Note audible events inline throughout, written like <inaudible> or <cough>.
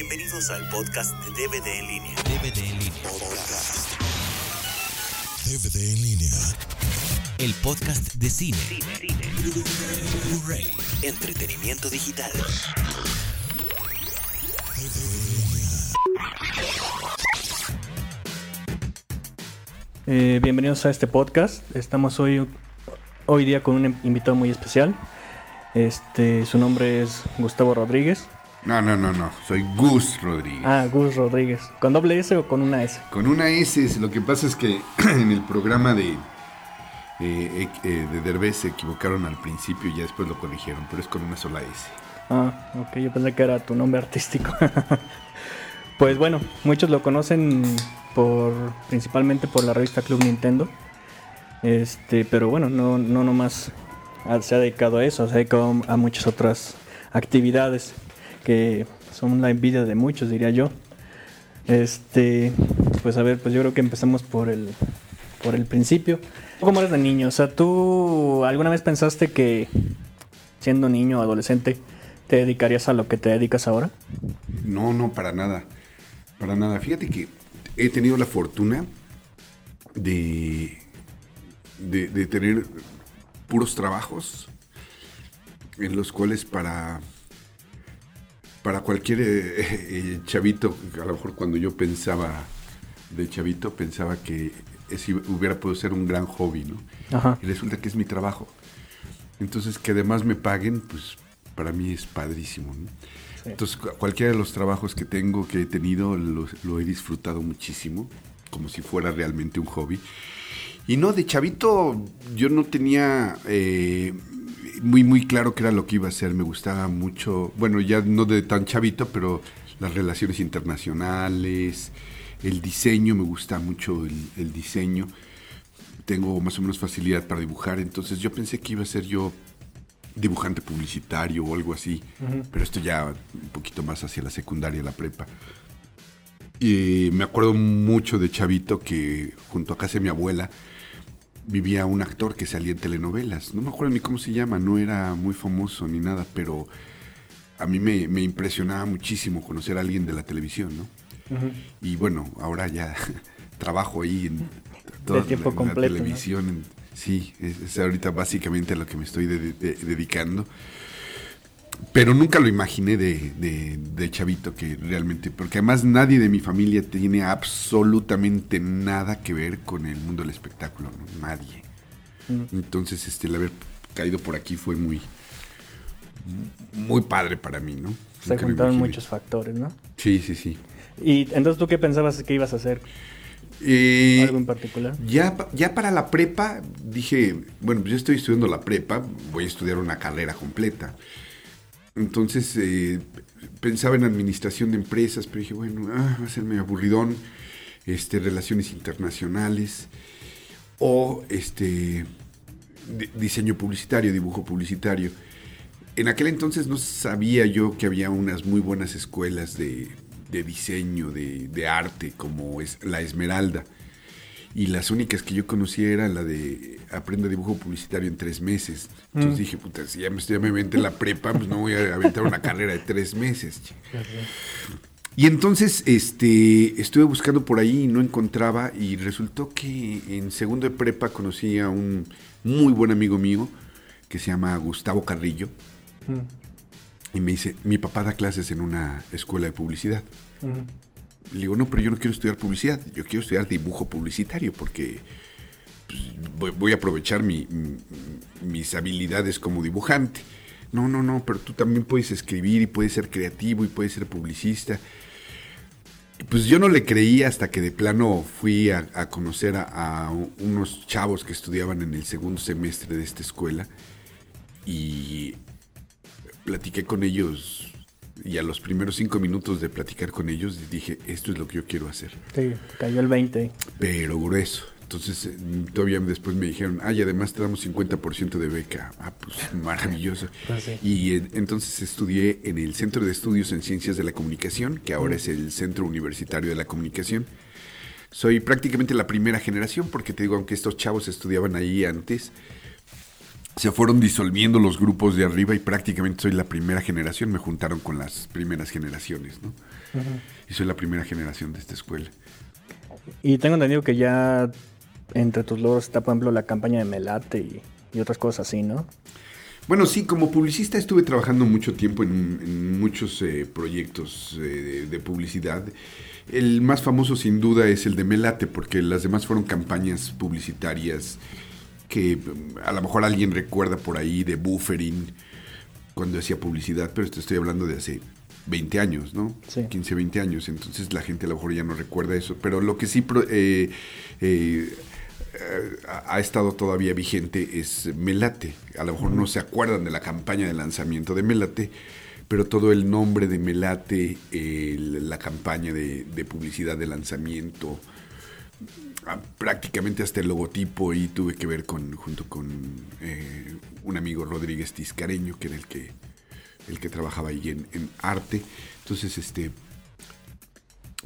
Bienvenidos al podcast de DVD en línea. DVD en línea. DVD en línea. El podcast de cine. Blu-ray. Entretenimiento digital. Eh, bienvenidos a este podcast. Estamos hoy, hoy día con un invitado muy especial. Este, su nombre es Gustavo Rodríguez. No, no, no, no. Soy Gus Rodríguez. Ah, Gus Rodríguez. ¿Con doble S o con una S? Con una S, es- lo que pasa es que <clears throat> en el programa de, eh, eh, de Derbez se equivocaron al principio y ya después lo corrigieron, pero es con una sola S. Ah, ok, yo pensé que era tu nombre artístico. <laughs> pues bueno, muchos lo conocen por principalmente por la revista Club Nintendo. Este, pero bueno, no, no nomás se ha dedicado a eso, se ha dedicado a muchas otras actividades que son la envidia de muchos, diría yo. Este, pues a ver, pues yo creo que empezamos por el por el principio. ¿Cómo eres de niño? O sea, ¿tú alguna vez pensaste que siendo niño o adolescente te dedicarías a lo que te dedicas ahora? No, no, para nada. Para nada. Fíjate que he tenido la fortuna de, de, de tener puros trabajos en los cuales para, para cualquier eh, eh, chavito, a lo mejor cuando yo pensaba de chavito, pensaba que ese hubiera podido ser un gran hobby, ¿no? Ajá. Y resulta que es mi trabajo. Entonces, que además me paguen, pues para mí es padrísimo. ¿no? Sí. Entonces, cu- cualquiera de los trabajos que tengo, que he tenido, lo, lo he disfrutado muchísimo, como si fuera realmente un hobby. Y no, de chavito yo no tenía eh, muy, muy claro qué era lo que iba a hacer. Me gustaba mucho, bueno, ya no de tan chavito, pero las relaciones internacionales, el diseño, me gusta mucho el, el diseño. Tengo más o menos facilidad para dibujar, entonces yo pensé que iba a ser yo dibujante publicitario o algo así, pero esto ya un poquito más hacia la secundaria, la prepa. Y me acuerdo mucho de Chavito que junto a casa de mi abuela vivía un actor que salía en telenovelas. No me acuerdo ni cómo se llama, no era muy famoso ni nada, pero a mí me, me impresionaba muchísimo conocer a alguien de la televisión, ¿no? Y bueno, ahora ya <laughs> trabajo ahí en toda tiempo la- la completo, ¿no? televisión. en- sí, es, es ahorita básicamente a lo que me estoy de- de- dedicando. Pero nunca lo imaginé de, de- de chavito que realmente, porque además nadie de mi familia tiene absolutamente nada que ver con el mundo del espectáculo, ¿no? nadie. Entonces, este, el haber caído por aquí fue muy, muy padre para mí, ¿no? Se Nunca juntaron muchos factores, ¿no? Sí, sí, sí. Y entonces, ¿tú qué pensabas que ibas a hacer? Eh, ¿Algo en particular? Ya, ya para la prepa dije, bueno, pues yo estoy estudiando la prepa, voy a estudiar una carrera completa. Entonces eh, pensaba en administración de empresas, pero dije, bueno, ah, va a ser aburridón, este, relaciones internacionales o este di- diseño publicitario, dibujo publicitario. En aquel entonces no sabía yo que había unas muy buenas escuelas de, de diseño, de, de arte, como es la Esmeralda. Y las únicas que yo conocía era la de aprenda dibujo publicitario en tres meses. Entonces dije, puta, si ya me, ya me aventé la prepa, pues no voy a aventar una carrera de tres meses. Y entonces este, estuve buscando por ahí y no encontraba y resultó que en segundo de prepa conocí a un muy buen amigo mío que se llama Gustavo Carrillo y me dice, mi papá da clases en una escuela de publicidad. Le digo, no, pero yo no quiero estudiar publicidad, yo quiero estudiar dibujo publicitario porque pues, voy, a aprovechar mi- mi- mis habilidades como dibujante. No, no, no, pero tú también puedes escribir y puedes ser creativo y puedes ser publicista. Pues yo no le creía hasta que de plano fui a, a conocer a, a unos chavos que estudiaban en el segundo semestre de esta escuela y platiqué con ellos y a los primeros cinco minutos de platicar con ellos dije, esto es lo que yo quiero hacer Sí, cayó el 20. pero grueso. Entonces, eh, todavía después me dijeron, ah, y además te damos 50% de beca. Ah, pues <laughs> maravilloso. Sí. Y eh, entonces estudié en el Centro de Estudios en Ciencias de la Comunicación, que ahora es el Centro Universitario de la Comunicación. Soy prácticamente la primera generación, porque te digo, aunque estos chavos estudiaban ahí antes, se fueron disolviendo los grupos de arriba y prácticamente soy la primera generación. Me juntaron con las primeras generaciones, ¿no? Y soy la primera generación de esta escuela. Y tengo entendido que ya entre tus logros está, por ejemplo, la campaña de Melate y, y otras cosas así, ¿no? Bueno, sí, como publicista estuve trabajando mucho tiempo en, en muchos eh, proyectos eh, de, de publicidad. El más famoso sin duda es el de Melate, porque las demás fueron campañas publicitarias que mm, a lo mejor alguien recuerda por ahí de buffering cuando hacía publicidad, pero te estoy hablando de hace 20 años, ¿no? Sí. 15, 20 años, entonces la gente a lo mejor ya no recuerda eso, pero lo que sí eh, eh, ha ha estado todavía vigente es Melate. A lo mejor no se acuerdan de la campaña de lanzamiento de Melate, pero todo el nombre de Melate, el- la campaña de, publicidad de lanzamiento, ah, prácticamente hasta el logotipo y tuve que ver con junto con eh, un amigo Rodríguez Tiscareño, que era el que el que trabajaba ahí en arte. Entonces, este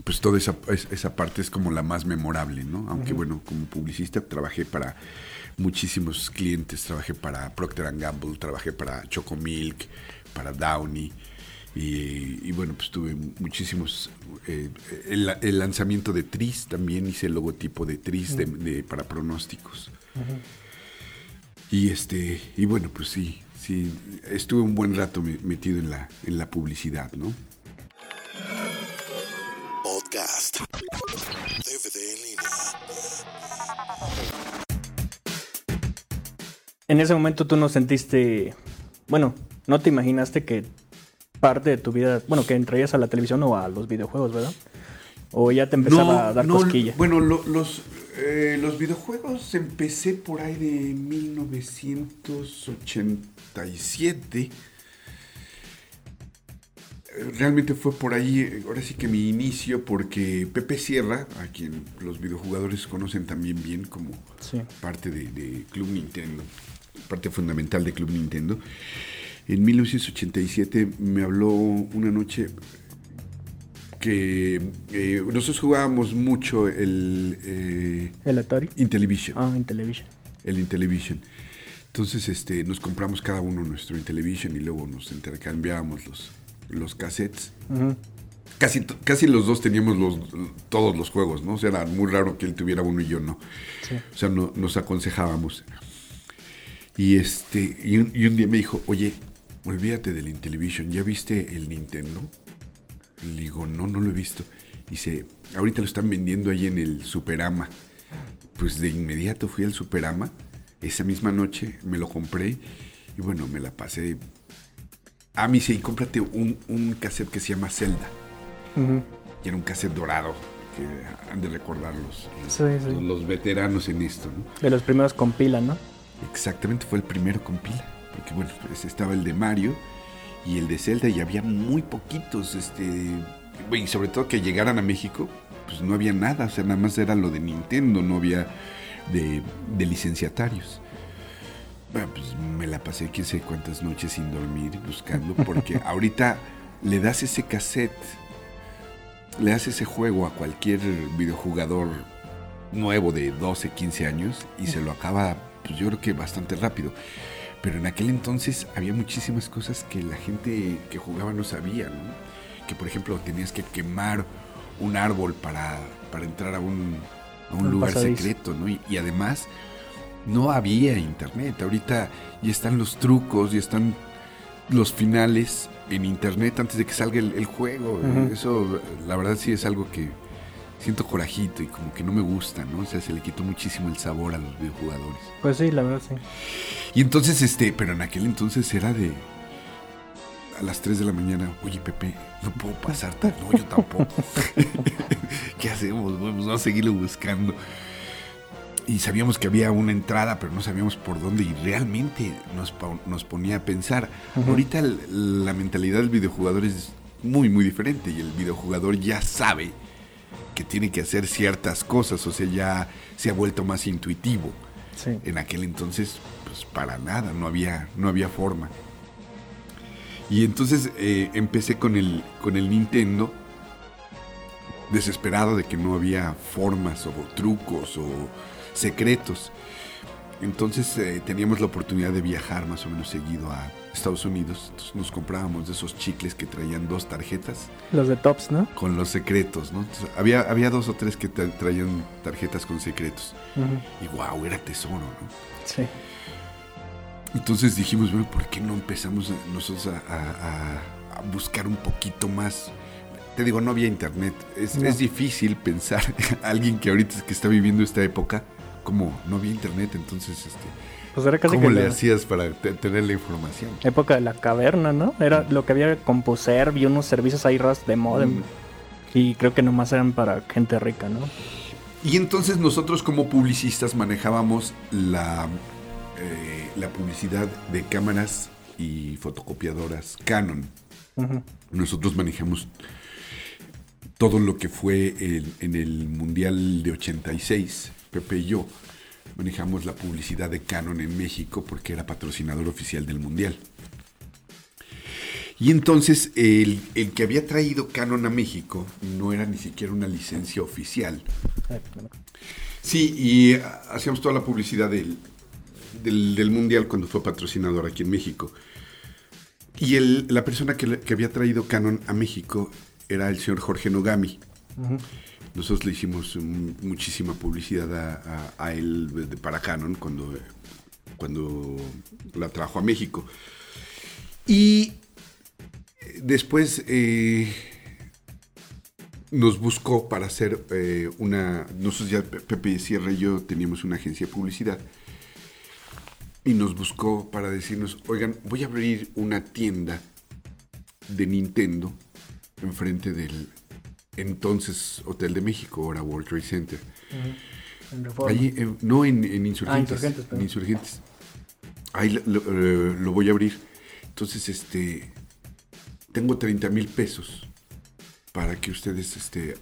pues toda esa, es- esa parte es como la más memorable, ¿no? Aunque bueno, como publicista trabajé para muchísimos clientes, trabajé para Procter Gamble, trabajé para Chocomilk, para Downy. Y, y bueno, pues tuve muchísimos. eh, el, el lanzamiento de Tris también hice el logotipo de Tris de- de- para pronósticos. Y este, y bueno, pues sí, sí, estuve un buen rato me- metido en la, en la publicidad, ¿no? Podcast. DVD en línea. En ese momento tú no sentiste, bueno, no te imaginaste que parte de tu vida, bueno, que entrarías a la televisión o a los videojuegos, ¿verdad? O ya te empezaba a dar no, cosquilla. Bueno, lo- los, eh, los videojuegos empecé por ahí de 1987. Realmente fue por ahí, ahora sí que mi inicio, porque Pepe Sierra, a quien los videojugadores conocen también bien como Sí. parte de, de Club Nintendo, parte fundamental de Club Nintendo. En 1987 me habló una noche que eh, nosotros jugábamos mucho el eh, ¿El Atari? Intellivision. Ah, en televisión. El Intellivision. Entonces este, nos compramos cada uno nuestro Intellivision y luego nos intercambiábamos los, los cassettes. Casi, casi los dos teníamos los, todos los juegos, ¿no? O sea, era muy raro que él tuviera uno y yo no. Sí. O sea, no- nos aconsejábamos. Y este y un, y un día me dijo, oye, olvídate del Intellivision, ¿ya viste el Nintendo? Le digo, no, no lo he visto. Dice, ahorita lo están vendiendo ahí en el Superama. Pues de inmediato fui al Superama, esa misma noche me lo compré y bueno, me la pasé. Ah, me dice, y cómprate un, un cassette que se llama Zelda. Y era un cassette dorado, que han de recordar los, Sí, sí. los, los veteranos en esto, ¿no? De los primeros con pila, ¿no? Exactamente, fue el primero con pila. Porque bueno, pues estaba el de Mario y el de Zelda y había muy poquitos, este, y sobre todo que llegaran a México, pues no había nada, o sea, nada más era lo de Nintendo, no había de, de licenciatarios. Bueno, pues me la pasé quién sé cuántas noches sin dormir buscando, porque <laughs> ahorita le das ese cassette, le das ese juego a cualquier videojugador nuevo de 12, 15 años y se lo acaba, pues yo creo que bastante rápido. Pero en aquel entonces había muchísimas cosas que la gente que jugaba no sabía, ¿no? Que por ejemplo tenías que quemar un árbol para, para entrar a un, a un Un lugar pasadizo. secreto, ¿no? Y, y además no había internet. Ahorita ya están los trucos, ya están los finales en internet antes de que salga el, el juego. Ujú. Eso, la verdad, sí es algo que siento corajito y como que no me gusta, ¿no? O sea, se le quitó muchísimo el sabor a los videojugadores. Pues sí, la verdad sí. Y entonces, este, pero en aquel entonces era de a las 3 de la mañana, oye Pepe, no puedo pasar tan, no, yo tampoco. <laughs> <laughs> ¿Qué hacemos? Vamos a seguirlo buscando. Y sabíamos que había una entrada, pero no sabíamos por dónde. Y realmente nos, nos ponía a pensar. Ahorita la mentalidad del videojugador es muy, muy diferente. Y el videojugador ya sabe que tiene que hacer ciertas cosas. O sea, ya se ha vuelto más intuitivo. Sí. En aquel entonces, pues para nada, no había, no había forma. Y entonces eh, empecé con el, con el Nintendo, desesperado de que no había formas o trucos o secretos. Entonces eh, teníamos la oportunidad de viajar más o menos seguido a Estados Unidos. Entonces nos comprábamos de esos chicles que traían dos tarjetas Los de Tops, ¿no? con los secretos, ¿no? Entonces, había, había dos o tres que tra- traían tarjetas con secretos. Y wow, era tesoro, ¿no? Sí. Entonces dijimos, bueno, ¿por qué no empezamos nosotros a, a- a- a buscar un poquito más? Te digo, no había internet. Es, No. es difícil pensar a <laughs> alguien que ahorita que está viviendo esta época, como no había internet, entonces, este, Pues era casi ¿cómo que le hacías para te- tener la información? época de la caverna, ¿no? Era lo que había Composer, vi unos servicios ahí raros de modem. Mm. Y creo que nomás eran para gente rica, ¿no? Y entonces nosotros como publicistas manejábamos la, eh, la publicidad de cámaras y fotocopiadoras Canon. Nosotros manejamos todo lo que fue el- en el Mundial de 86, Pepe y yo manejamos la publicidad de Canon en México porque era patrocinador oficial del Mundial. Y entonces el, que había traído Canon a México no era ni siquiera una licencia oficial. Sí, y ah, hacíamos toda la publicidad del, del, Mundial cuando fue patrocinador aquí en México. Y la persona que, había traído Canon a México era el señor Jorge Nogami. Ujú. Nosotros le hicimos mm, muchísima publicidad a, él para Canon cuando, cuando la trajo a México. Y eh, después eh, nos buscó para hacer eh, una... Nosotros ya, Pe- Pepe Sierra y yo teníamos una agencia de publicidad. Y nos buscó para decirnos, oigan, voy a abrir una tienda de Nintendo enfrente del entonces Hotel de México, ahora World Trade Center. En. Allí, eh, no en, en Insurgentes. Insurgentes, en. Insurgentes. Ahí lo, lo, eh, lo voy a abrir. Entonces, este, tengo 30 mil pesos para que ustedes este,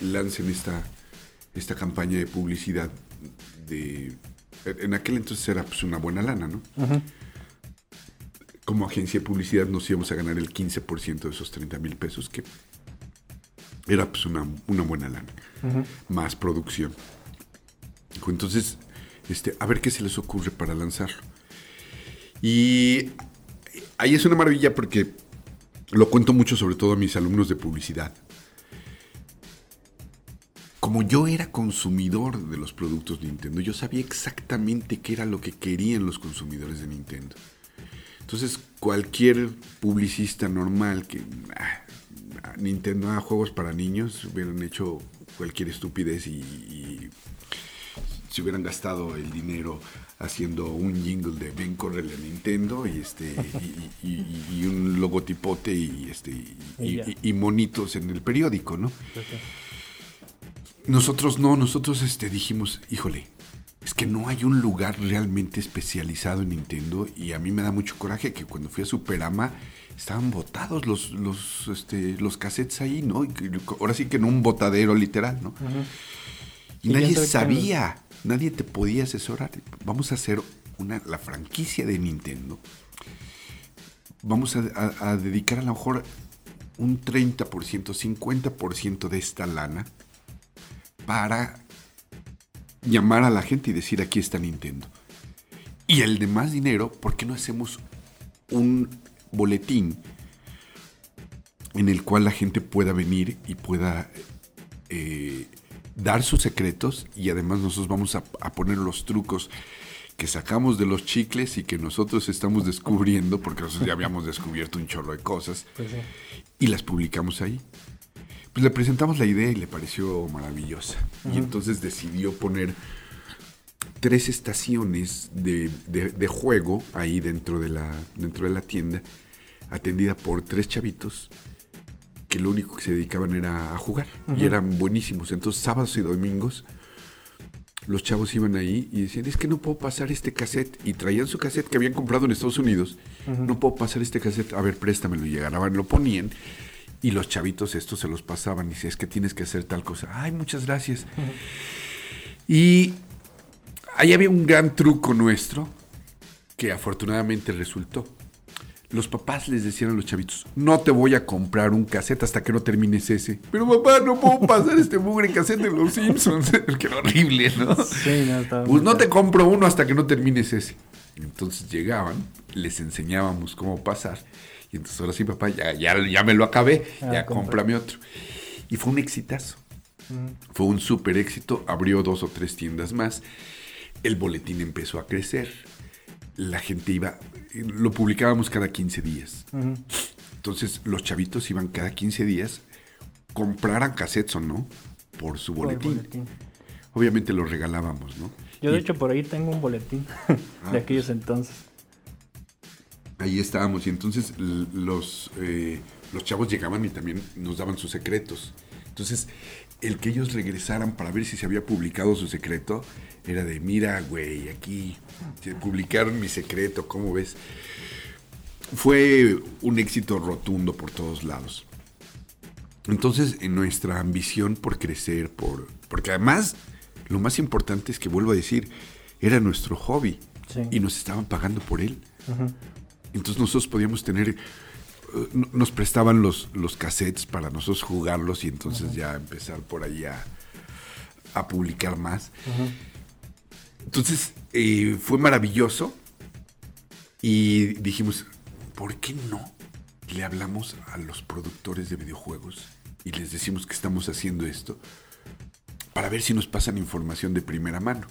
lancen esta, esta campaña de publicidad de... En aquel entonces era pues una buena lana, ¿no? Como agencia de publicidad nos íbamos a ganar el 15% de esos 30 mil pesos, que era pues una, una buena lana más producción. Dijo, Entonces, este, a ver qué se les ocurre para lanzarlo. Y ahí es una maravilla porque lo cuento mucho sobre todo a mis alumnos de publicidad. Como yo era consumidor de los productos Nintendo, yo sabía exactamente qué era lo que querían los consumidores de Nintendo. Entonces, cualquier publicista normal que ah, Nintendo haga juegos para niños hubieran hecho cualquier estupidez y, y se hubieran gastado el dinero haciendo un jingle de ven correle a Nintendo y este y, y- y- y un logotipote y este y monitos en el periódico, ¿no? Nosotros no, nosotros este dijimos, híjole, es que no hay un lugar realmente especializado en Nintendo y a mí me da mucho coraje que cuando fui a Superama estaban botados los, los, este, los cassettes ahí, ¿no? Y ahora sí que en un botadero literal, ¿no? Y Y nadie sabía, nadie te podía asesorar. Vamos a hacer una, la franquicia de Nintendo. Vamos a, a- a dedicar a lo mejor un 30%, 50% de esta lana para llamar a la gente y decir aquí está Nintendo. Y el demás dinero, ¿por qué no hacemos un boletín en el cual la gente pueda venir y pueda eh, dar sus secretos y además nosotros vamos a, a poner los trucos que sacamos de los chicles y que nosotros estamos descubriendo, porque nosotros ya habíamos <laughs> descubierto un chorro de cosas, Pues sí. y las publicamos ahí. Pues le presentamos la idea y le pareció maravillosa. Y entonces decidió poner tres estaciones de, de- de juego ahí dentro de, la, dentro de la tienda, atendida por tres chavitos que lo único que se dedicaban era a jugar. Y eran buenísimos. Entonces sábados y domingos los chavos iban ahí y decían, es que no puedo pasar este cassette. Y traían su cassette que habían comprado en Estados Unidos. No puedo pasar este cassette. A ver, préstamelo. Y agarraban, lo ponían. Y los chavitos estos se los pasaban. Y decían, es que tienes que hacer tal cosa. Ay, muchas gracias. Y ahí había un gran truco nuestro que afortunadamente resultó. los papás les decían a los chavitos, no te voy a comprar un cassette hasta que no termines ese. Pero papá, no puedo pasar este mugre cassette de los Simpsons. <laughs> Qué horrible, ¿no? Sí, no, estaba Pues no te compro uno hasta que no termines ese. Entonces llegaban, les enseñábamos cómo pasar. Y entonces ahora sí, papá, ya, ya, ya me lo acabé, Ah, ya cómprame otro. Y fue un exitazo. Fue un súper éxito, abrió dos o tres tiendas más. El boletín empezó a crecer. La gente iba, lo publicábamos cada 15 días. Entonces los chavitos iban cada 15 días, compraran cassettes o no, por su boletín. boletín. Obviamente los regalábamos, ¿no? Yo de Y hecho por ahí tengo un boletín <laughs> Ah, de aquellos entonces. ahí estábamos y entonces los, eh, los chavos llegaban y también nos daban sus secretos. Entonces, el que ellos regresaran para ver si se había publicado su secreto era de, mira, güey, aquí se publicaron mi secreto, ¿cómo ves? Fue un éxito rotundo por todos lados. Entonces, en nuestra ambición por crecer, por porque además, lo más importante es que, vuelvo a decir, era nuestro hobby Sí. y nos estaban pagando por él. Entonces nosotros podíamos tener, nos prestaban los, los cassettes para nosotros jugarlos y entonces ya empezar por ahí a, a publicar más. Entonces eh, fue maravilloso y dijimos, ¿por qué no le hablamos a los productores de videojuegos y les decimos que estamos haciendo esto para ver si nos pasan información de primera mano?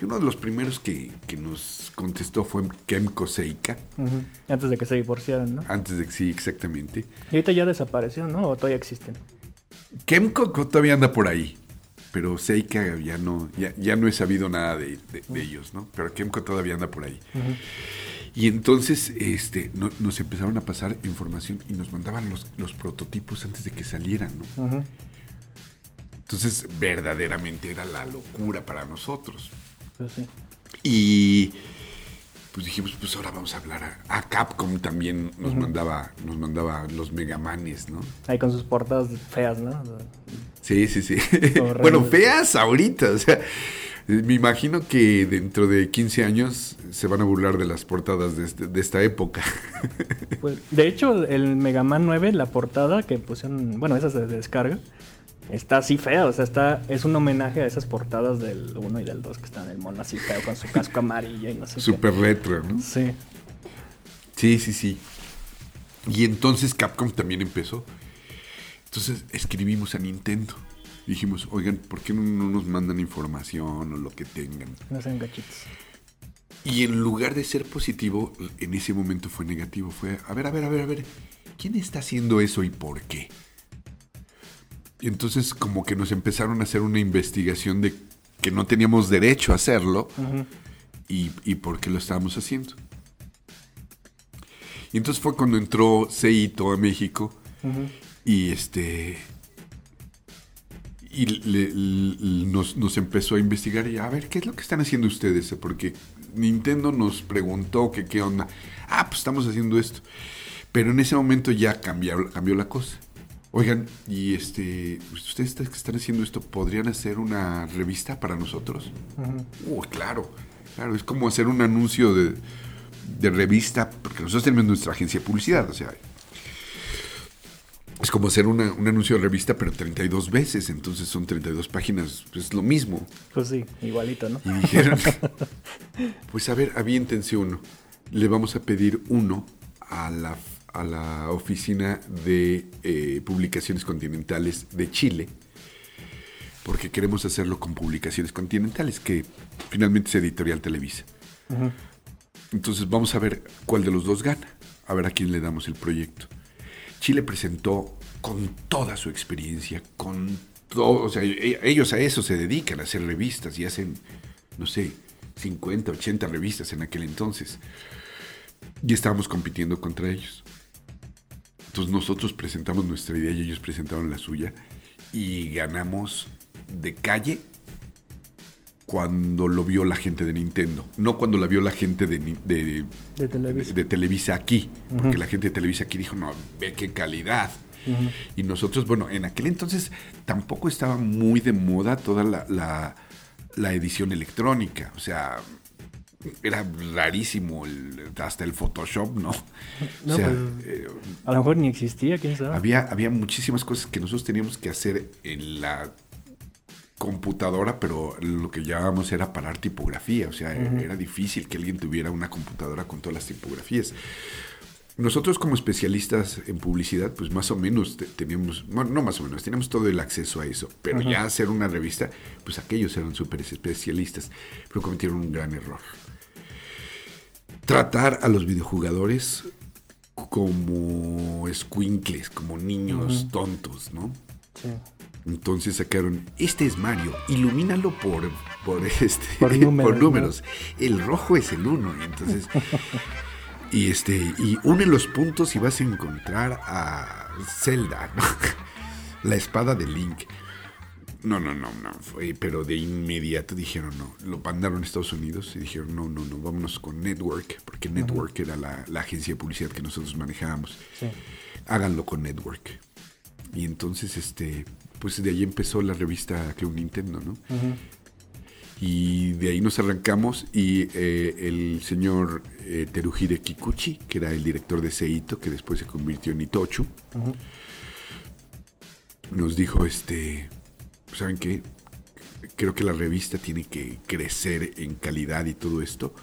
Y uno de los primeros que, que nos contestó fue Kemco Seika. Antes de que se divorciaran, ¿no? antes de que sí, exactamente. Y ahorita ya desapareció, ¿no? O todavía existen. Kemco todavía anda por ahí, pero Seika ya no, ya, ya no he sabido nada de, de- de ellos, ¿no? Pero Kemco todavía anda por ahí. Y entonces este, no- nos empezaron a pasar información y nos mandaban los, los prototipos antes de que salieran, ¿no? Entonces verdaderamente era la locura para nosotros. Pues sí. Y pues dijimos, pues ahora vamos a hablar a, a Capcom también nos mandaba, nos mandaba los Megamanes, ¿no? Ahí con sus portadas feas, ¿no? Sí, sí, sí. <laughs> Bueno, feas ahorita, o sea, me imagino que dentro de 15 años se van a burlar de las portadas de, este- de esta época. Pues, de hecho, el Mega Man 9, la portada que pusieron, bueno, esa se descarga, está así fea, o sea, está, es un homenaje a esas portadas del 1 y del 2 que están el mono así feo con su casco amarillo y no sé qué. Súper retro, ¿no? Sí. Sí, sí, sí. Y entonces Capcom también empezó. Entonces escribimos a Nintendo. Dijimos, oigan, ¿por qué no, no nos mandan información o lo que tengan? No sean gachitos. Y en lugar de ser positivo, en ese momento fue negativo. Fue, a ver, a ver, a ver, a ver, ¿quién está haciendo eso y por qué? Y entonces como que nos empezaron a hacer una investigación de que no teníamos derecho a hacerlo y, y por qué lo estábamos haciendo. Y entonces fue cuando entró Seito a México y este y le- nos, nos empezó a investigar y a ver qué es lo que están haciendo ustedes porque Nintendo nos preguntó que qué onda. Ah pues estamos haciendo esto pero en ese momento ya cambió, cambió la cosa oigan y este ustedes que están haciendo esto podrían hacer una revista para nosotros Uh, claro claro es como hacer un anuncio de, de revista porque nosotros tenemos nuestra agencia de publicidad o sea es como hacer una- un anuncio de revista, pero 32 veces, entonces son 32 páginas, es lo mismo. Pues sí, igualito, ¿no? Y dijeron, <laughs> pues a ver, aviéntense uno. Le vamos a pedir uno a la, a la oficina de eh, publicaciones continentales de Chile, porque queremos hacerlo con publicaciones continentales, que finalmente es editorial Televisa. Entonces vamos a ver cuál de los dos gana, a ver a quién le damos el proyecto. Chile presentó con toda su experiencia, con todo, o sea, e- ellos a eso se dedican, a hacer revistas y hacen, no sé, 50, 80 revistas en aquel entonces. Y estábamos compitiendo contra ellos. Entonces nosotros presentamos nuestra idea y ellos presentaron la suya y ganamos de calle cuando lo vio la gente de Nintendo, no cuando la vio la gente de, Ni- de, De Televisa. de Televisa aquí, porque la gente de Televisa aquí dijo, no, ve qué calidad. Y nosotros, bueno, en aquel entonces tampoco estaba muy de moda toda la, la- la edición electrónica, o sea, era rarísimo el- hasta el Photoshop, ¿no? No, o sea, pues, eh, A lo mejor ni existía, quién sabe. había, había muchísimas cosas que nosotros teníamos que hacer en la computadora, pero lo que llamábamos era parar tipografía, o sea, era difícil que alguien tuviera una computadora con todas las tipografías. Nosotros como especialistas en publicidad, pues más o menos te- teníamos, bueno, no más o menos, teníamos todo el acceso a eso, pero ya hacer una revista, pues aquellos eran súper especialistas, pero cometieron un gran error. Tratar a los videojugadores como escuincles, como niños tontos, ¿no? Sí. Entonces sacaron, este es Mario, ilumínalo por, por, <laughs> este, Por números, números. El rojo es el uno. Y entonces, y este, y une los puntos y vas a encontrar a Zelda, ¿no? <laughs> la espada de Link. No, no, no, no, fue, pero de inmediato dijeron no, lo mandaron a Estados Unidos y dijeron no, no, no, vámonos con Network, porque Network era la, la agencia de publicidad que nosotros manejábamos. Sí. Háganlo con Network. Y entonces, este, pues de ahí empezó la revista Club Nintendo, ¿no? Y de ahí nos arrancamos y eh, el señor eh, Teruhide Kikuchi, que era el director de Seito, que después se convirtió en Itochu, nos dijo, este, ¿saben qué? Creo que la revista tiene que crecer en calidad y todo esto.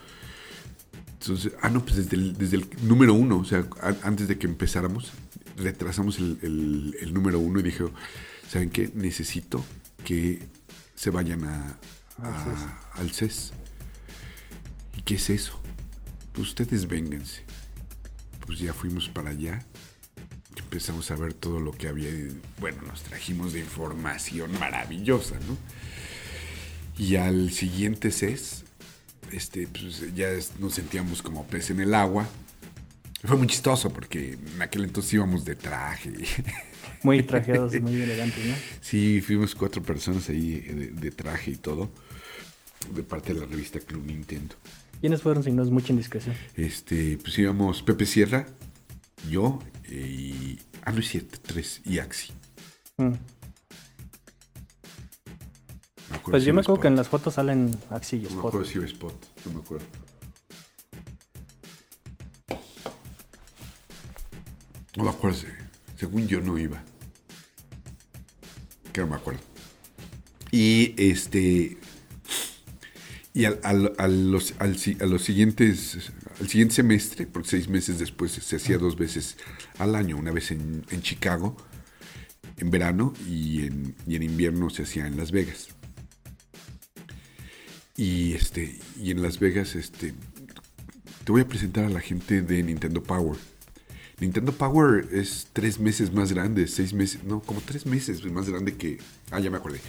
Entonces, ah, no, pues desde el, desde el número uno, o sea, a- antes de que empezáramos, retrasamos el, el- el número uno y dijo, ¿saben qué? Necesito que se vayan a, a- al CES. ¿Y qué es eso? Pues ustedes vénganse. Pues ya fuimos para allá. Empezamos a ver todo lo que había. y, Bueno, nos trajimos de información maravillosa, ¿no? Y al siguiente CES, este, pues ya nos sentíamos como pez en el agua. Fue muy chistoso porque en aquel entonces íbamos de traje. Muy trajeados muy elegantes, ¿no? Sí, fuimos cuatro personas ahí de, de traje y todo, de parte de la revista Club Nintendo. ¿Quiénes fueron si no es mucha indiscreción? Este, pues íbamos Pepe Sierra, yo y... Ah, no es cierto, tres, y Axi. Mm. Pues yo me acuerdo que en Spot. las fotos salen Axi y No me Spot. acuerdo si Spot, no me acuerdo. No me acuerdo, según yo no iba. Que no me acuerdo. Y este. Y al, al- a los, al si- a los siguientes. Al siguiente semestre, porque seis meses después se hacía dos veces al año, una vez en, en Chicago, en verano, y en, y en invierno se hacía en Las Vegas. Y este, y en Las Vegas, este, te voy a presentar a la gente de Nintendo Power. Nintendo Power es tres meses más grande, seis meses, no, como tres meses más grande que. Ah, ya me acordé.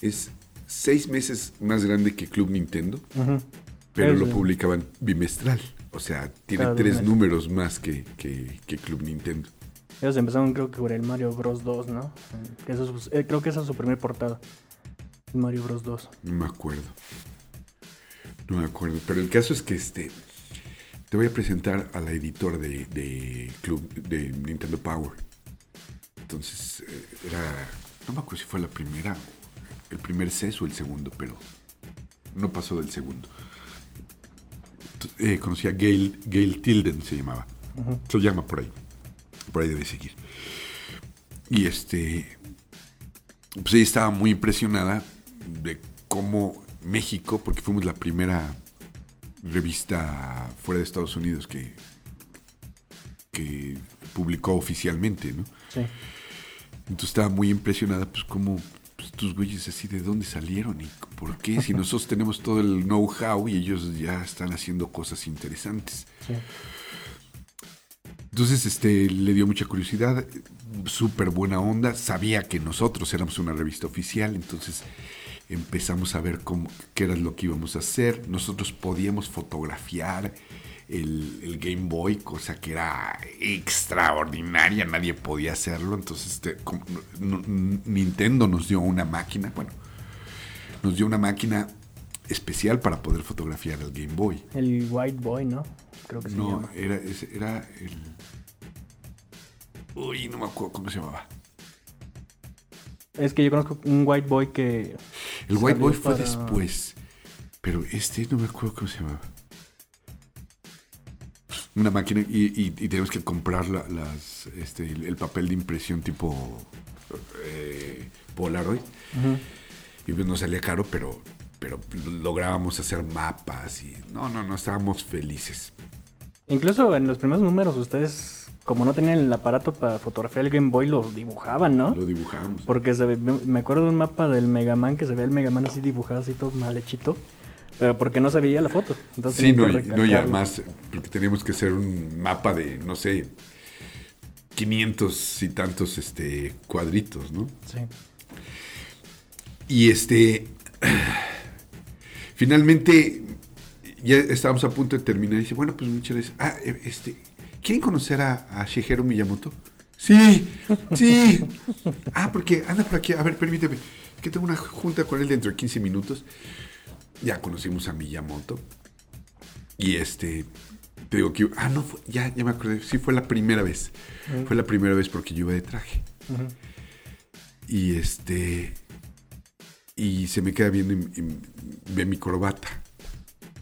Es seis meses más grande que Club Nintendo, pero lo publicaban bimestral. O sea, tiene Cada tres números más que, que- que Club Nintendo. Ellos empezaron creo que por el Mario Bros 2, ¿no? Eh, Que eso es- eh, creo que esa es su primer portada. Mario Bros 2. No me acuerdo. No me acuerdo. Pero el caso es que este. Te voy a presentar a la editora de, de Club de Nintendo Power. Entonces, eh, era. No me acuerdo si fue la primera. El primer CES o el segundo, pero. No pasó del segundo. Eh, conocí a Gail, Gail Tilden, se llamaba. Se llama por ahí. Por ahí debe seguir. Y este pues ella estaba muy impresionada de cómo México, porque fuimos la primera revista fuera de Estados Unidos que, que publicó oficialmente, ¿no? Sí. Entonces estaba muy impresionada, pues cómo pues, tus güeyes así, ¿de dónde salieron? ¿Y por qué? Si nosotros tenemos todo el know-how y ellos ya están haciendo cosas interesantes. Sí. Entonces, este, le dio mucha curiosidad, súper buena onda, sabía que nosotros éramos una revista oficial, entonces empezamos a ver cómo, qué era lo que íbamos a hacer. Nosotros podíamos fotografiar el, el Game Boy, cosa que era extraordinaria, nadie podía hacerlo. Entonces, este, como- no- no- Nintendo nos dio una máquina, bueno, nos dio una máquina especial para poder fotografiar el Game Boy. El White Boy, ¿no? Creo que se No, llama. era, era el. Uy, no me acuerdo cómo se llamaba. Es que yo conozco un White Boy que. El White Boy fue para- después. Pero este no me acuerdo cómo se llamaba. Una máquina y, y- y tenemos que comprar la- las, este, el, el papel de impresión tipo eh, Polaroid. Y pues nos salía caro, pero, pero lográbamos hacer mapas y no, no, no, estábamos felices. Incluso en los primeros números ustedes, como no tenían el aparato para fotografiar el Game Boy, lo dibujaban, ¿no? Lo dibujábamos. Porque se ve- me acuerdo de un mapa del Mega Man que se ve el Mega Man así dibujado, así todo mal hechito. Pero porque no se veía la foto. Entonces Sí, no, y, no, y además, porque teníamos que hacer un mapa de, no sé, 500 y tantos este, cuadritos, ¿no? Sí. Y este, <sighs> finalmente, ya estábamos a punto de terminar. Y dice, bueno, pues muchas gracias. Ah, eh, este, ¿quieren conocer a, a Shigeru Miyamoto? Sí, sí. <laughs> Ah, porque anda por aquí. A ver, permíteme. Que tengo una junta con él dentro de 15 minutos. Ya conocimos a Miyamoto. Y este, te digo que, ah, no, ya, ya me acordé. Sí, fue la primera vez. Fue la primera vez porque yo iba de traje. Y este, y se me queda viendo y, y ve mi corbata.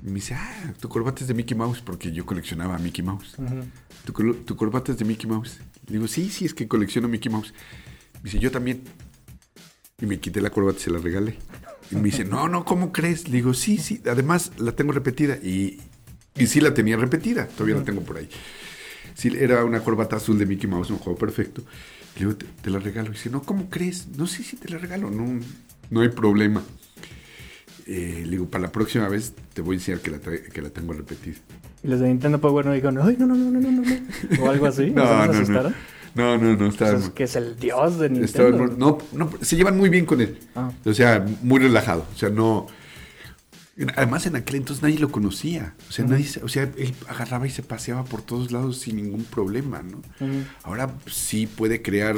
Y me dice, ah, tu corbata es de Mickey Mouse, porque yo coleccionaba a Mickey Mouse. ¿Tu, corbata es de Mickey Mouse. Le digo, sí, sí, es que colecciono Mickey Mouse. Me dice, yo también. Y me quité la corbata y se la regalé. Y me dice, no, no, ¿cómo crees? Le digo, sí, sí, además la tengo repetida. Y, y sí la tenía repetida, todavía la tengo por ahí. Sí, era una corbata azul de Mickey Mouse, un juego perfecto. Le digo, te, te la regalo. Y dice, no, ¿cómo crees? No, sí, sí, te la regalo, no, no hay problema. Eh, le digo, para la próxima vez te voy a enseñar que la, que la tengo repetida. Y los de Nintendo Power no dijeron, ay, no, no, no, no, no, no, no. <laughs> O algo así. No, ¿O sea, no, se no. No, no, no, estaba, Pues es que es el dios de Nintendo. no, no, se llevan muy bien con él. Ah. O sea, muy relajado. O sea, no. Además, en aquel entonces nadie lo conocía. O sea, nadie, se- o sea, él agarraba y se paseaba por todos lados sin ningún problema, ¿no? Ahora sí puede crear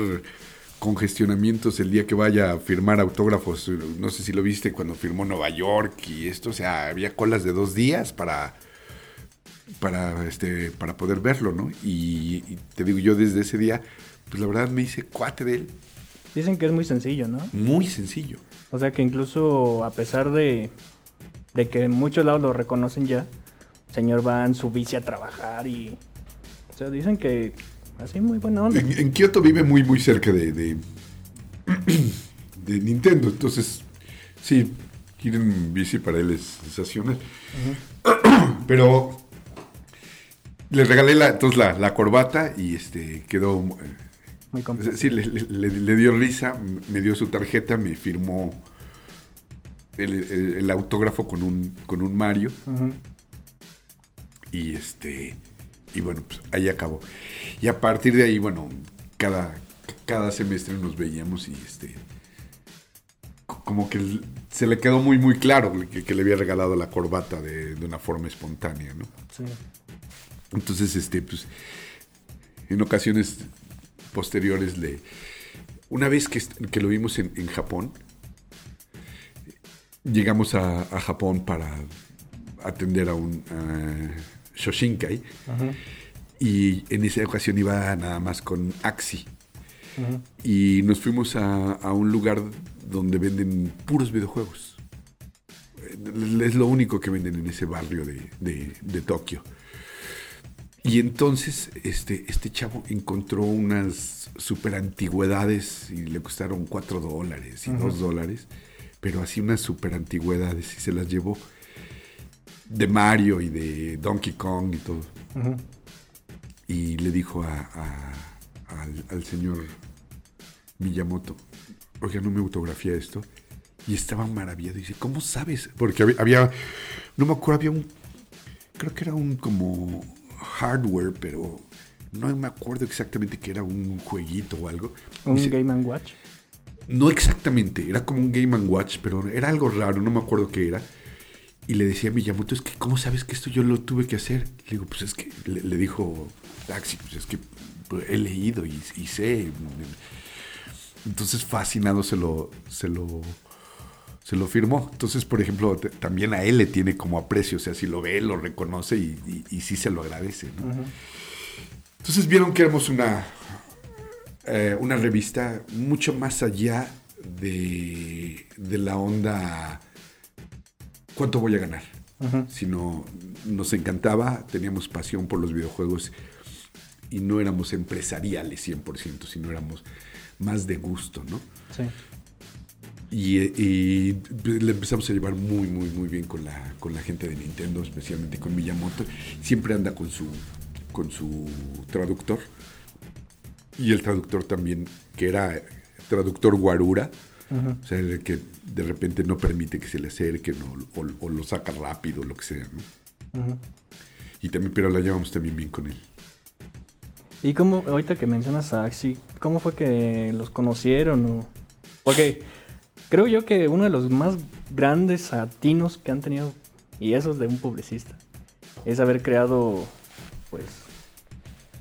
congestionamientos el día que vaya a firmar autógrafos. No sé si lo viste cuando firmó Nueva York y esto, o sea, había colas de dos días para para este para poder verlo, ¿no? Y, y te digo yo desde ese día, pues la verdad me hice cuate de él, Dicen que es muy sencillo, ¿no? muy sencillo. O sea que incluso a pesar de, de que en muchos lados lo reconocen ya, el señor va en su bici a trabajar y... O sea, dicen que así muy buena onda. En, en Kioto vive muy muy cerca de, de <clears throat> de Nintendo, entonces sí, ir en bici para él es sensacional. <clears throat> Pero le regalé la, entonces la, la corbata y este quedó eh, Muy. Sí, le, le- dio risa, me dio su tarjeta, me firmó el, el- el autógrafo con un, con un Mario. Y este. Y bueno, pues ahí acabó. Y a partir de ahí, bueno, cada, cada semestre nos veíamos y este. co- Como que se le quedó muy, muy claro que, que le había regalado la corbata de, de una forma espontánea, ¿no? Sí. Entonces, este, pues, en ocasiones posteriores le... Una vez que, que lo vimos en, en Japón, llegamos a, a Japón para atender a un Shoshinkai y en esa ocasión iba nada más con Axi y nos fuimos a, a un lugar donde venden puros videojuegos. Eh, Es lo único que venden en ese barrio de, de- de Tokio. Y entonces este, este chavo encontró unas super antigüedades y le costaron 4 dólares y 2 dólares, pero así unas super antigüedades y se las llevó de Mario y de Donkey Kong y todo y le dijo a- a- al, al señor Miyamoto, oiga, no me autografía esto. Y estaba maravillado. Dice, ¿cómo sabes? Porque había, había- no me acuerdo, había un, creo que era un como hardware, pero no me acuerdo exactamente que era un jueguito o algo. Un Game Watch. no exactamente, era como un Game Watch, pero era algo raro, no me acuerdo qué era. Y le decía a Miyamoto, es que, ¿cómo sabes que esto yo lo tuve que hacer? Le digo, pues es que, le, le dijo Taxi, pues es que he leído y, y sé. Entonces, fascinado se lo, se lo, se lo firmó. Entonces, por ejemplo, también a él le tiene como aprecio, o sea, si lo ve, lo reconoce y, y- y sí se lo agradece. ¿no? Entonces vieron que éramos una, eh, una revista mucho más allá de, de la onda cuánto voy a ganar, sino nos encantaba, teníamos pasión por los videojuegos y no éramos empresariales 100%, sino éramos más de gusto, ¿no? Sí. Y, y le empezamos a llevar muy, muy, muy bien con la, con la gente de Nintendo, especialmente con Miyamoto. Siempre anda con su, con su traductor. Y el traductor también, que era traductor guarura, o sea, el que de repente no permite que se le acerquen o, o- o lo saca rápido, lo que sea, ¿no? Y también, pero la llevamos también bien con él. ¿Y cómo, ahorita que mencionas a Axi, cómo fue que los conocieron? O... Porque creo yo que uno de los más grandes atinos que han tenido, y eso es de un publicista, es haber creado, pues,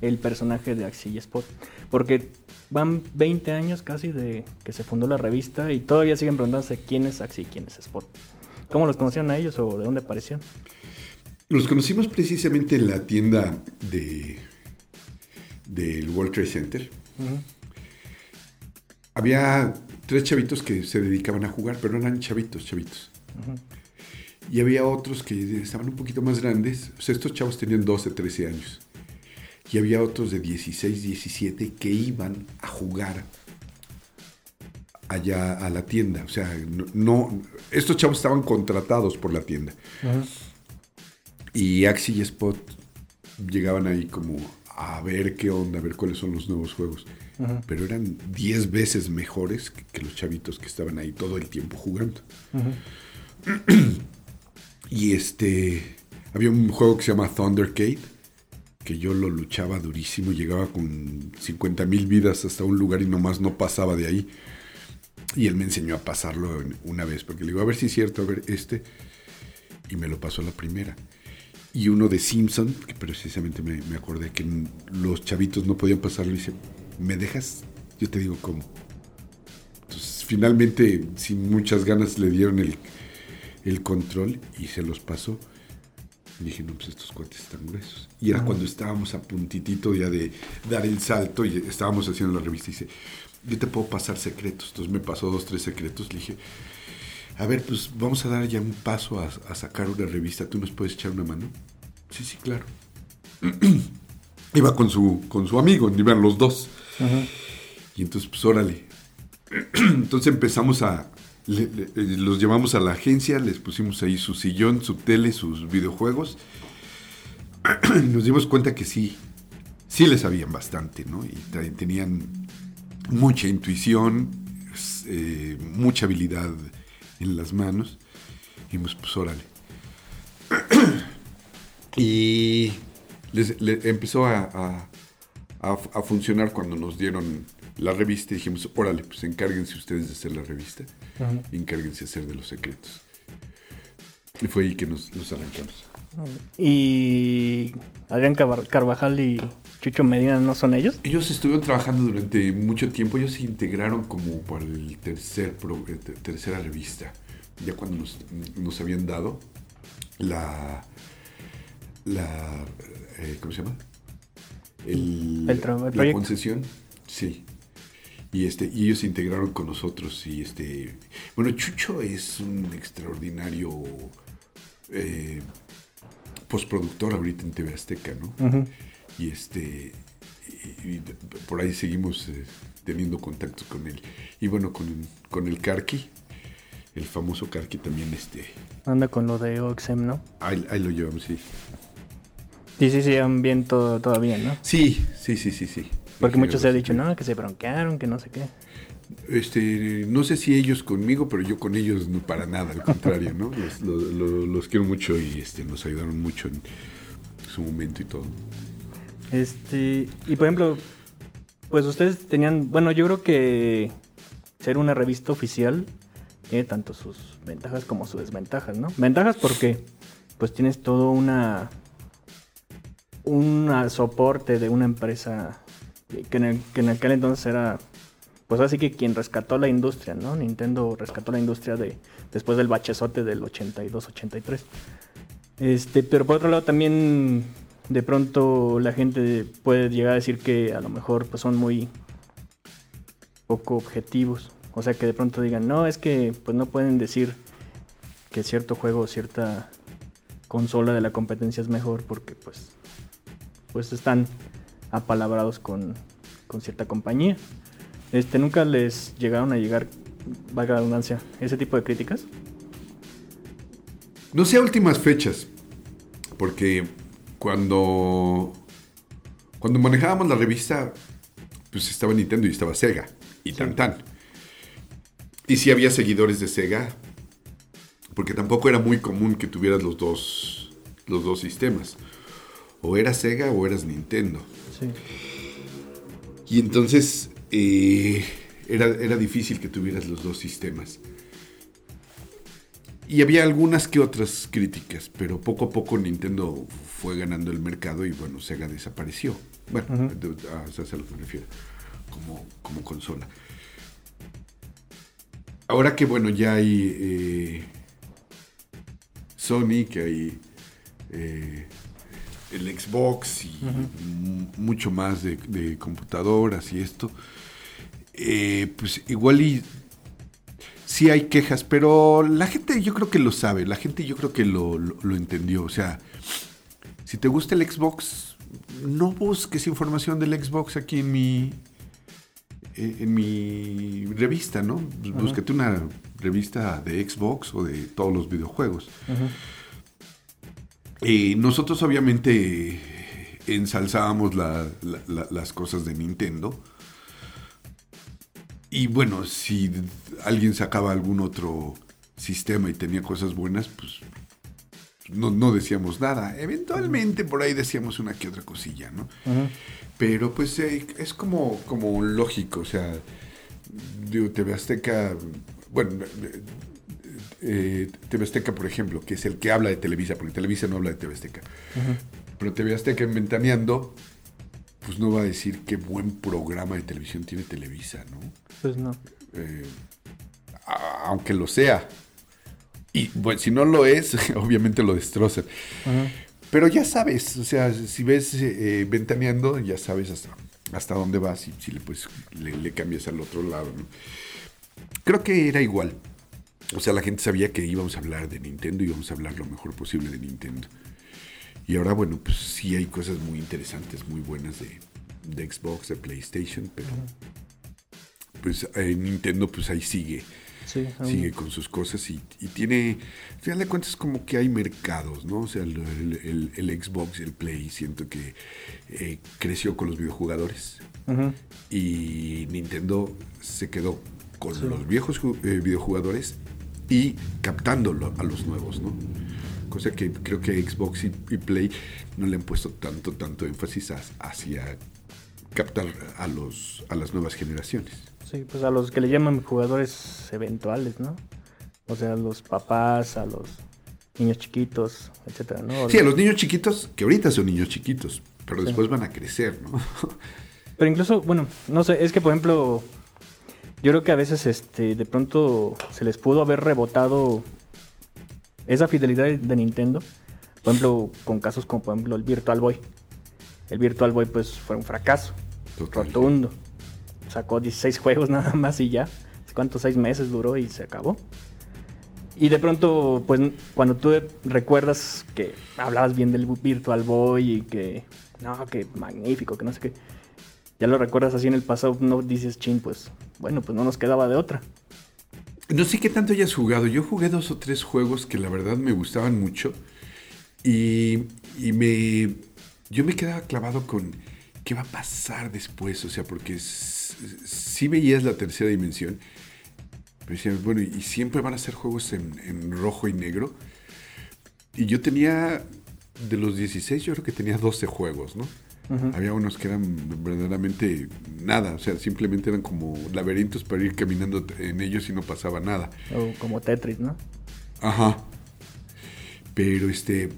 el personaje de Axi y Spot. Porque van 20 años casi de que se fundó la revista y todavía siguen preguntándose quién es Axi y quién es Spot. ¿Cómo los conocieron a ellos o de dónde aparecieron? Los conocimos precisamente en la tienda de del World Trade Center. Había tres chavitos que se dedicaban a jugar, pero no eran chavitos, chavitos. Y había otros que estaban un poquito más grandes. O sea, estos chavos tenían 12, 13 años. Y había otros de 16, 17 que iban a jugar allá a la tienda. O sea, no, no- estos chavos estaban contratados por la tienda. Y Axi y Spot llegaban ahí como a ver qué onda, a ver cuáles son los nuevos juegos. Pero eran 10 veces mejores que, que los chavitos que estaban ahí todo el tiempo jugando. y este. Había un juego que se llama Thundercade, que yo lo luchaba durísimo, llegaba con 50 mil vidas hasta un lugar y nomás no pasaba de ahí. Y él me enseñó a pasarlo una vez, porque le digo, a ver si es cierto, a ver este. Y me lo pasó la primera. Y uno de Simpson, que precisamente me, me acordé que los chavitos no podían pasarlo, y dice, ¿me dejas? Yo te digo cómo. Entonces, finalmente, sin muchas ganas, le dieron el, el control y se los pasó. Y dije, no, pues estos cuates están gruesos. Y era cuando estábamos a puntitito ya de dar el salto y estábamos haciendo la revista. Y dice, yo te puedo pasar secretos. Entonces me pasó dos, tres secretos. Le dije, a ver, pues vamos a dar ya un paso a, a sacar una revista. ¿Tú nos puedes echar una mano? Sí, sí, claro. <clears throat> Iba con su, con su amigo, iban los dos. Y entonces, pues órale. <clears throat> Entonces empezamos a... eh, los llevamos a la agencia, les pusimos ahí su sillón, su tele, sus videojuegos. <clears throat> Nos dimos cuenta que sí, sí les sabían bastante, ¿no? Y tenían mucha intuición, eh, mucha habilidad en las manos. Y pues, pues órale. <clears throat> Y les- le- empezó a- a- a funcionar cuando nos dieron la revista y dijimos, órale, pues encárguense ustedes de hacer la revista, encárguense de hacer de los secretos. Y fue ahí que nos, nos arrancamos. Y Adrián Carva- Carvajal y Chucho Medina no son ellos. Ellos estuvieron trabajando durante mucho tiempo, ellos se integraron como para el tercer pro- eh, ter- tercera revista, ya cuando nos, nos habían dado la, la eh, ¿cómo se llama? El, El la proyecto. concesión, sí. Y este, y ellos se integraron con nosotros y este, bueno, Chucho es un extraordinario eh, postproductor ahorita en TV Azteca, ¿no? Y este y, y por ahí seguimos eh, teniendo contactos con él y bueno con, con el Karki el famoso Karki también este Anda con lo de Oxem, ¿no? ahí, ahí lo llevamos sí Sí, sí, sí, bien todo, todo bien, ¿no? sí sí sí sí sí Porque Sí, muchos se han dicho, no, que se bronquearon, que no sé qué. este no sé si ellos conmigo pero yo con ellos no para nada al contrario no los, los- los- los quiero mucho y este nos ayudaron mucho en su momento y todo Este, y por ejemplo, pues ustedes tenían, bueno, yo creo que ser una revista oficial tiene tanto sus ventajas como sus desventajas, ¿no? Ventajas porque pues tienes todo una un soporte de una empresa que en, el, que en aquel entonces era pues así que quien rescató la industria, ¿no? Nintendo rescató la industria de después del bachezote del 82-83. Este, pero por otro lado también de pronto la gente puede llegar a decir que a lo mejor pues son muy poco objetivos. O sea que de pronto digan, no, es que pues no pueden decir que cierto juego cierta consola de la competencia es mejor porque pues pues están apalabrados con, con cierta compañía. Este, ¿Nunca les llegaron a llegar, valga la redundancia, ese tipo de críticas? No sé a últimas fechas, porque cuando, cuando manejábamos la revista, pues estaba Nintendo y estaba Sega, y tan tan. Y sí había seguidores de Sega, porque tampoco era muy común que tuvieras los dos, los dos sistemas. O eras Sega o eras Nintendo. Sí. Y entonces eh, era, era difícil que tuvieras los dos sistemas. Y había algunas que otras críticas, pero poco a poco Nintendo fue ganando el mercado y bueno, Sega desapareció. Bueno, a eso es a lo que me refiero, como, como consola. Ahora que bueno, ya hay eh, Sony, que hay eh, el Xbox y mucho más de, computadoras y esto, eh, pues igual y sí hay quejas, pero la gente yo creo que lo sabe, la gente yo creo que lo, lo- entendió. O sea, si te gusta el Xbox, no busques información del Xbox aquí en mi eh, en mi revista, ¿no? Búscate una revista de Xbox o de todos los videojuegos. Y nosotros obviamente ensalzábamos la- la- la- las cosas de Nintendo. Y bueno, si alguien sacaba algún otro sistema y tenía cosas buenas, pues no, no decíamos nada. Eventualmente por ahí decíamos una que otra cosilla, ¿no? Pero pues eh, es como, como lógico, o sea, digo, TV Azteca, bueno, eh, TV Azteca, por ejemplo, que es el que habla de Televisa, porque Televisa no habla de TV Azteca. Pero TV Azteca en Ventaneando, pues no va a decir qué buen programa de televisión tiene Televisa, ¿no? Pues no. Eh, a- aunque lo sea. Y bueno, si no lo es, <laughs> obviamente lo destrozan. Pero ya sabes, o sea, si ves eh, ventaneando, ya sabes hasta, hasta dónde vas y si le, pues, le, le cambias al otro lado. ¿no? Creo que era igual. O sea, la gente sabía que íbamos a hablar de Nintendo y íbamos a hablar lo mejor posible de Nintendo. Y ahora, bueno, pues sí hay cosas muy interesantes, muy buenas de, de Xbox, de PlayStation, pero pues eh, Nintendo pues ahí sigue Sí, sigue con sus cosas y, y tiene, al final de cuentas como que hay mercados, ¿no? O sea, el, el- el- Xbox y el Play siento que eh, creció con los videojugadores Ujú. y Nintendo se quedó con los viejos eh, videojugadores y captándolo a los nuevos, ¿no? Cosa que creo que Xbox y, y Play no le han puesto tanto, tanto énfasis a- hacia captar a, los, a las nuevas generaciones. Sí, pues a los que le llaman jugadores eventuales, ¿no? O sea, a los papás, a los niños chiquitos, etcétera, ¿no? Sí, a los niños chiquitos, que ahorita son niños chiquitos, pero después van a crecer, ¿no? <laughs> Pero incluso, bueno, no sé, es que por ejemplo, yo creo que a veces este de pronto se les pudo haber rebotado esa fidelidad de Nintendo. Por ejemplo, con casos como por ejemplo el Virtual Boy. El Virtual Boy pues fue un fracaso Total. rotundo. Sacó 16 <laughs> juegos nada más y ya. ¿Cuántos? Seis meses duró y se acabó. Y de pronto, pues cuando tú recuerdas que hablabas bien del Virtual Boy y que, no, que magnífico, que no sé qué, ya lo recuerdas así en el pasado, no dices, chin, pues bueno, pues no nos quedaba de otra. No sé qué tanto hayas jugado. Yo jugué dos o tres juegos que la verdad me gustaban mucho. Y, y me. Yo me quedaba clavado con qué va a pasar después. O sea, porque s- sí veías la tercera dimensión. Pero decías, bueno, y siempre van a ser juegos en, en rojo y negro. Y yo tenía. De los 16, yo creo que tenía 12 juegos, ¿no? Había unos que eran verdaderamente nada, o sea, simplemente eran como laberintos para ir caminando en ellos y no pasaba nada. O como Tetris, ¿no? Ajá. Pero este.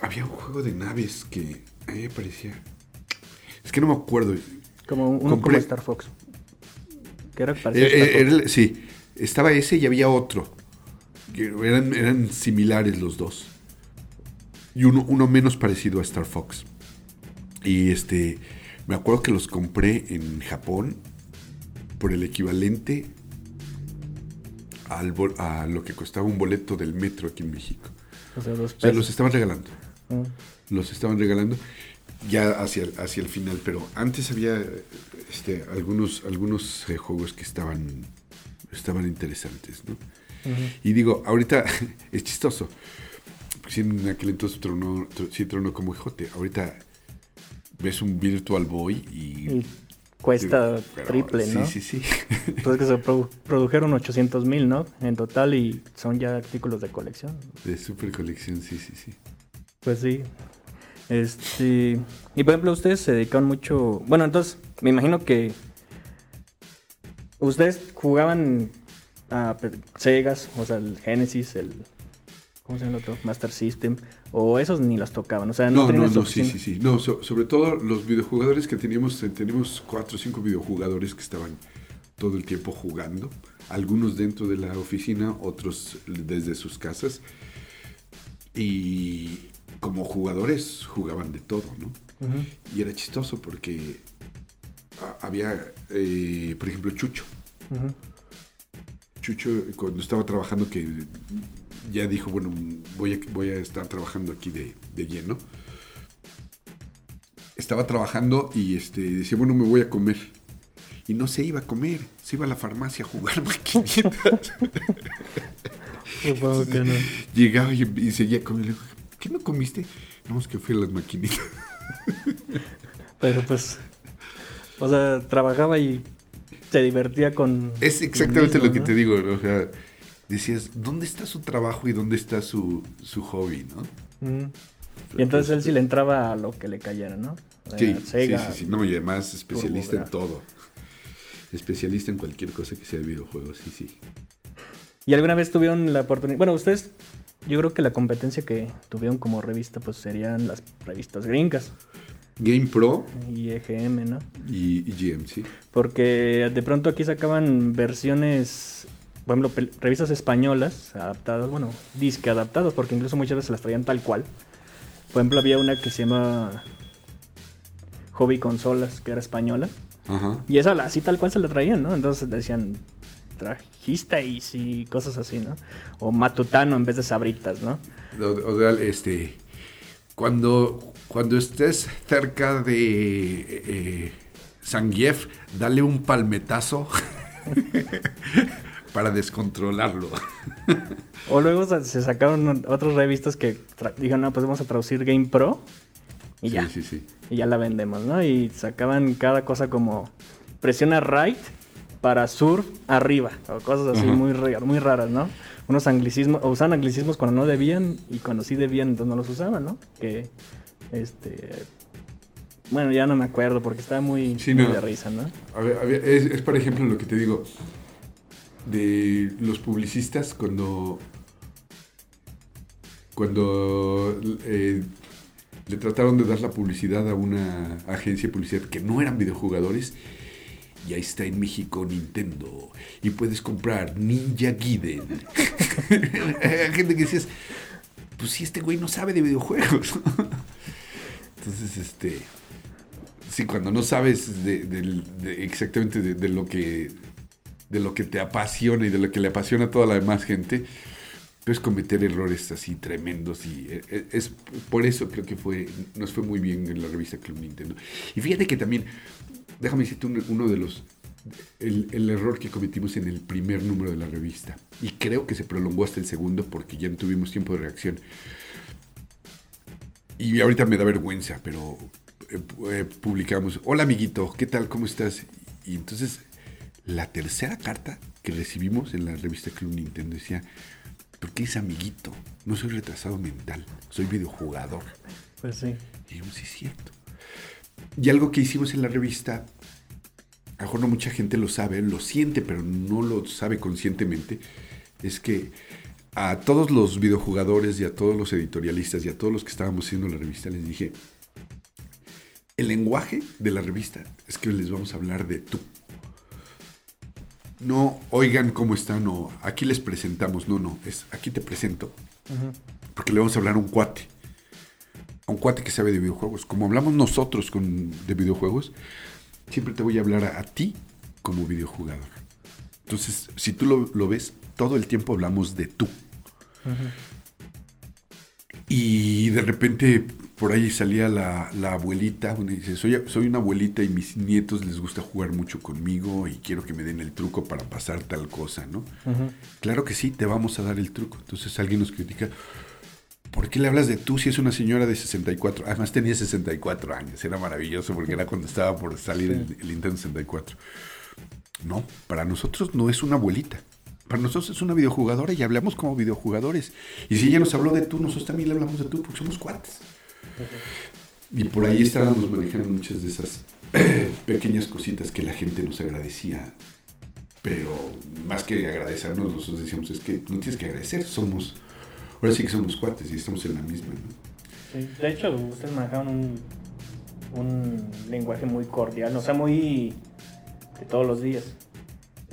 Había un juego de naves que a mí me parecía. Es que no me acuerdo. Como un- como Star Fox. Que era Eh, Star eh, Fox. era el- sí, estaba ese y había otro. Eran, eran similares los dos. Y uno, uno menos parecido a Star Fox. Y este. Me acuerdo que los compré en Japón por el equivalente al a lo que costaba un boleto del metro aquí en México. O sea, dos O sea, los estaban regalando. Mm. Los estaban regalando ya hacia, el- hacia el final, pero antes había este, algunos, algunos eh, juegos que estaban, estaban interesantes, ¿no? Y digo, ahorita <laughs> es chistoso. Porque sí, en aquel entonces tronó, tro- sí tronó como hijote. Ahorita ves un Virtual Boy y... Y cuesta pero- triple, ¿no? Sí, sí, sí. Pues que se produ- produjeron 800 mil, ¿no? En total y son ya artículos de colección. De super colección, sí, sí, sí. Pues sí. Este. Y por ejemplo, ustedes se dedican mucho. Bueno, entonces, me imagino que. Ustedes jugaban a Segas, o sea, el Genesis, el. ¿Cómo se llama el otro? Master System. O esos ni los tocaban. O sea, no, No, no, no, sí, sí, sí. No, so- sobre todo los videojugadores que teníamos, eh, teníamos cuatro o cinco videojugadores que estaban todo el tiempo jugando. Algunos dentro de la oficina, otros desde sus casas. Y como jugadores jugaban de todo, ¿no? Y era chistoso porque había, eh, por ejemplo, Chucho. Chucho, cuando estaba trabajando, que ya dijo, bueno, voy a, voy a estar trabajando aquí de, de lleno. Estaba trabajando y este, decía, bueno, me voy a comer. Y no se iba a comer, se iba a la farmacia a jugar <laughs> maquinitas. Que no. Llegaba y, y seguía comiendo. ¿Qué no comiste? No, es que fui a las maquinitas. <laughs> Pero pues. O sea, trabajaba y se divertía con. Es exactamente mismo, lo que ¿no? te digo, ¿no? o sea, decías, ¿dónde está su trabajo y dónde está su, su hobby, no? Ujú. Y entonces él sí le entraba a lo que le cayera, ¿no? Sí, Sega, sí, sí, sí. No, y además especialista en todo. Especialista en cualquier cosa que sea de videojuegos, sí, sí. ¿Y alguna vez tuvieron la oportunidad? Bueno, ustedes, yo creo que la competencia que tuvieron como revista, pues serían las revistas gringas Game Pro y EGM, ¿no? y, y GM, sí. Porque de pronto aquí sacaban versiones, por ejemplo, revistas españolas adaptadas, bueno, disque adaptados, porque incluso muchas veces las traían tal cual. Por ejemplo, había una que se llama Hobby Consolas, que era española. Ajá. Y esa así tal cual se la traían, ¿no? Entonces decían trajisteis y cosas así, ¿no? O matutano en vez de sabritas, ¿no? O, sea, este, cuando, cuando estés cerca de eh, Zangief, dale un palmetazo <laughs> para descontrolarlo. <laughs> O luego se sacaron otras revistas que dijeron, no, pues vamos a traducir Game Pro y ya. Sí, sí, sí. Y ya la vendemos, ¿no? Y sacaban cada cosa como presiona right para surf arriba, o cosas así muy, muy raras, ¿no? Unos anglicismos, o usaban anglicismos cuando no debían y cuando sí debían, entonces no los usaban, ¿no? Que, este... Bueno, ya no me acuerdo porque estaba muy, Sí, muy no. de risa, ¿no? A ver, a ver, es, es, por ejemplo lo que te digo de los publicistas cuando cuando eh, le trataron de dar la publicidad a una agencia de publicidad que no eran videojugadores y ahí está en México Nintendo. Y puedes comprar Ninja Gaiden. <laughs> Gente que decías pues si este güey no sabe de videojuegos entonces este Sí, cuando no sabes de, exactamente de lo que de lo que te apasiona y de lo que le apasiona a toda la demás gente, puedes cometer errores así tremendos y eh, eh, es por eso creo que fue nos fue muy bien en la revista Club Nintendo. Y fíjate que también, déjame decirte un- uno de los el, el error que cometimos en el primer número de la revista y creo que se prolongó hasta el segundo porque ya no tuvimos tiempo de reacción. Y ahorita me da vergüenza, pero eh, eh, publicamos, hola amiguito, ¿qué tal? ¿Cómo estás? Y entonces la tercera carta que recibimos en la revista Club Nintendo decía, ¿por qué es amiguito? No soy retrasado mental, soy videojugador. Pues sí. Y yo, sí es cierto. Y algo que hicimos en la revista, a lo mejor no mucha gente lo sabe, lo siente, pero no lo sabe conscientemente, es que a todos los videojugadores y a todos los editorialistas y a todos los que estábamos haciendo la revista les dije, el lenguaje de la revista es que les vamos a hablar de tú. No, oigan cómo están o aquí les presentamos, no, no, es aquí te presento. Porque le vamos a hablar a un cuate a un cuate que sabe de videojuegos. Como hablamos nosotros con, de videojuegos, siempre te voy a hablar a, a ti como videojugador. Entonces, si tú lo, lo ves, todo el tiempo hablamos de tú. Y de repente por ahí salía la, la abuelita, y dice, soy, soy una abuelita y mis nietos les gusta jugar mucho conmigo y quiero que me den el truco para pasar tal cosa, ¿no? Claro que sí, te vamos a dar el truco. Entonces alguien nos critica, ¿por qué le hablas de tú si es una señora de 64? Además tenía 64 años, era maravilloso porque era cuando estaba por salir el, el Nintendo 64. No, para nosotros no es una abuelita. Para nosotros es una videojugadora y hablamos como videojugadores. Y si ella nos habló de tú, nosotros también le hablamos de tú porque somos cuates. Y por ahí estábamos manejando muchas de esas <clears throat> pequeñas cositas que la gente nos agradecía. Pero más que agradecernos, nosotros decíamos, es que no tienes que agradecer, somos, ahora sí que somos cuates y estamos en la misma. ¿no? Sí, De hecho, ustedes manejaban un, un lenguaje muy cordial, o sea, muy de todos los días.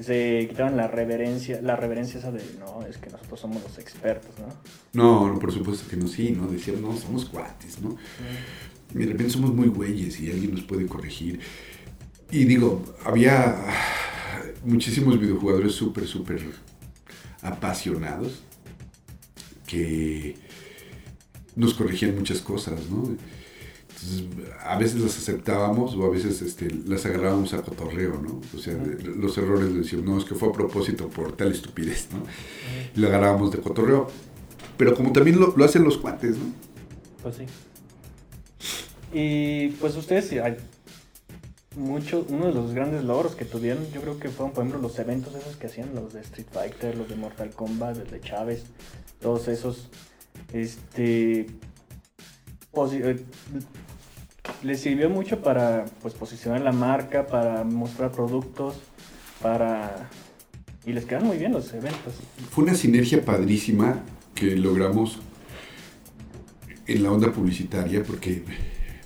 Se quitaban la reverencia, la reverencia esa de, no, es que nosotros somos los expertos, ¿no? No, no, por supuesto que no, sí, ¿no? Decían, no, somos cuates, ¿no? Y de repente somos muy güeyes y alguien nos puede corregir. Y digo, había muchísimos videojugadores súper, súper apasionados que nos corregían muchas cosas, ¿no? Entonces, a veces las aceptábamos o a veces este, las agarrábamos a cotorreo, ¿no? O sea, los errores le decíamos, no, es que fue a propósito por tal estupidez, ¿no? Y lo agarrábamos de cotorreo. Pero como también lo, lo hacen los cuates, ¿no? Pues sí. Y pues ustedes, hay mucho, uno de los grandes logros que tuvieron, yo creo que fueron, por ejemplo, los eventos esos que hacían, los de Street Fighter, los de Mortal Kombat, los de Chávez, todos esos, este, posi- eh, les sirvió mucho para, pues, posicionar la marca, para mostrar productos, para... Y les quedan muy bien los eventos. Fue una sinergia padrísima que logramos en la onda publicitaria porque,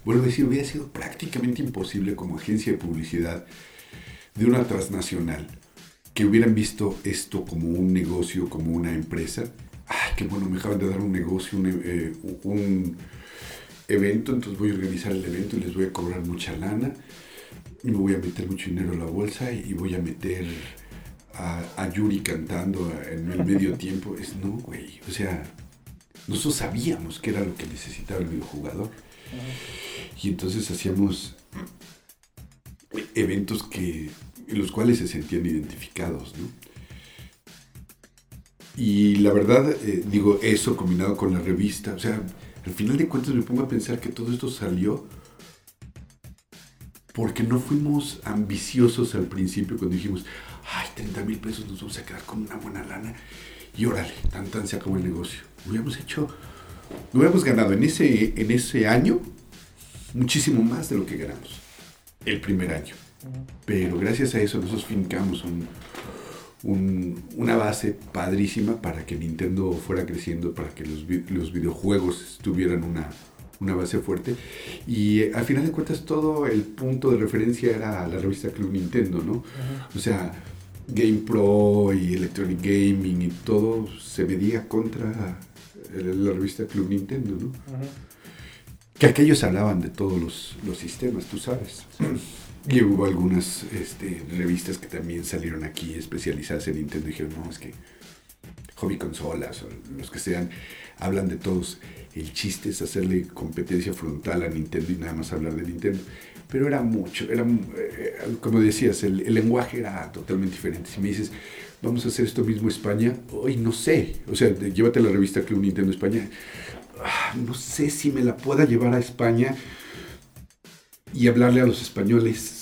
vuelvo a decir, hubiera sido prácticamente imposible como agencia de publicidad de una transnacional que hubieran visto esto como un negocio, como una empresa. Ah, qué bueno, me acaban de dar un negocio, un, eh, un evento, entonces voy a organizar el evento y les voy a cobrar mucha lana y me voy a meter mucho dinero a la bolsa y voy a meter a, a Yuri cantando en el medio tiempo. Es no, güey. O sea, nosotros sabíamos que era lo que necesitaba el videojugador. Y entonces hacíamos eventos que, en los cuales se sentían identificados, ¿no? Y la verdad, eh, digo, eso combinado con la revista, o sea, al final de cuentas me pongo a pensar que todo esto salió porque no fuimos ambiciosos al principio cuando dijimos, ay, 30 mil pesos nos vamos a quedar con una buena lana y órale, tan tan se acabó el negocio. Hubiéramos hecho, hubiéramos ganado en ese, en ese año muchísimo más de lo que ganamos el primer año. Pero gracias a eso nosotros fincamos un, un- una base padrísima para que Nintendo fuera creciendo, para que los, los videojuegos tuvieran una, una base fuerte. Y eh, al final de cuentas todo el punto de referencia era la revista Club Nintendo, ¿no? O sea, Game Pro y Electronic Gaming y todo se medía contra el- la revista Club Nintendo, ¿no? Que aquellos hablaban de todos los, los sistemas, tú sabes. <clears throat> Y hubo algunas este, revistas que también salieron aquí especializadas en Nintendo y dijeron, no, es que hobby consolas o los que sean, hablan de todos. El chiste es hacerle competencia frontal a Nintendo y nada más hablar de Nintendo. Pero era mucho, era, eh, como decías, el, lenguaje era totalmente diferente. Si me dices, vamos a hacer esto mismo España, hoy no sé. O sea, llévate la revista Club Nintendo España. Ah, no sé si me la pueda llevar a España y hablarle a los españoles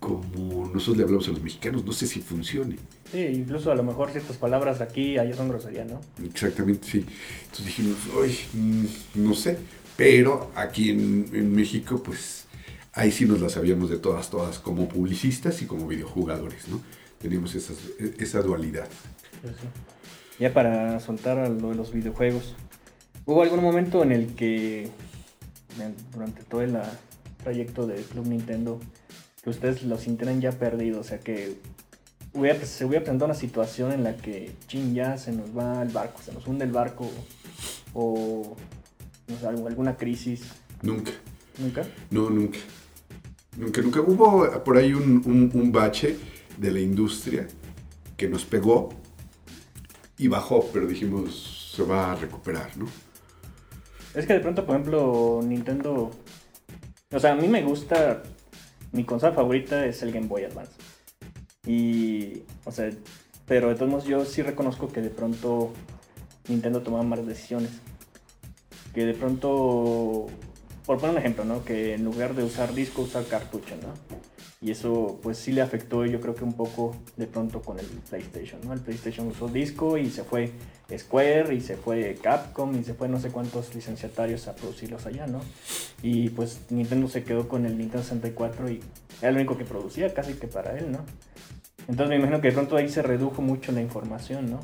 como nosotros le hablamos a los mexicanos. No sé si funcione. Sí, incluso a lo mejor ciertas palabras aquí, allá son groserías, ¿no? Exactamente, sí. Entonces dijimos, uy, mm, no sé. Pero aquí en, en México, pues ahí sí nos las sabíamos de todas, todas, como publicistas y como videojugadores, ¿no? Teníamos esas- esa dualidad. Pues. Ya para soltar a lo de los videojuegos. ¿Hubo algún momento en el que, durante todo el trayecto de Club Nintendo, que ustedes lo sintieran ya perdido? O sea, que hubiera, se hubiera presentado una situación en la que, chin, ya se nos va el barco, se nos hunde el barco, o no sé, alguna crisis. Nunca. ¿Nunca? No, nunca. Nunca, nunca. Hubo por ahí un, un- un bache de la industria que nos pegó y bajó, pero dijimos, se va a recuperar, ¿no? Es que de pronto, por ejemplo, Nintendo. O sea, a mí me gusta. Mi consola favorita es el Game Boy Advance. Y. O sea, pero de todos modos, yo sí reconozco que de pronto Nintendo tomaba malas decisiones. Que de pronto. Por poner un ejemplo, ¿no? Que en lugar de usar disco, usar cartucho, ¿no? Y eso, pues sí le afectó, yo creo que un poco de pronto con el PlayStation, ¿no? El PlayStation usó disco y se fue Square y se fue Capcom y se fue no sé cuántos licenciatarios a producirlos allá, ¿no? Y pues Nintendo se quedó con el Nintendo 64 y era lo único que producía casi que para él, ¿no? Entonces me imagino que de pronto ahí se redujo mucho la información, ¿no?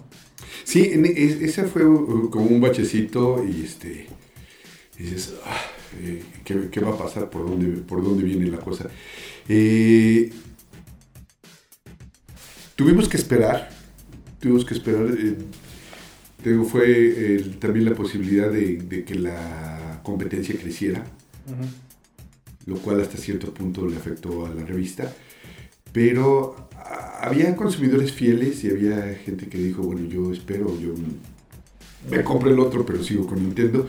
Sí, es- ese fue como un bachecito y este dices, "Ah, eh, ¿qué, qué va a pasar? ¿Por dónde, por dónde viene la cosa? Eh, tuvimos que esperar, tuvimos que esperar. eh, digo, fue el- también la posibilidad de, de que la competencia creciera, lo cual hasta cierto punto le afectó a la revista. Pero ah, había consumidores fieles y había gente que dijo, bueno, yo espero, yo me compro el otro, pero sigo con Nintendo.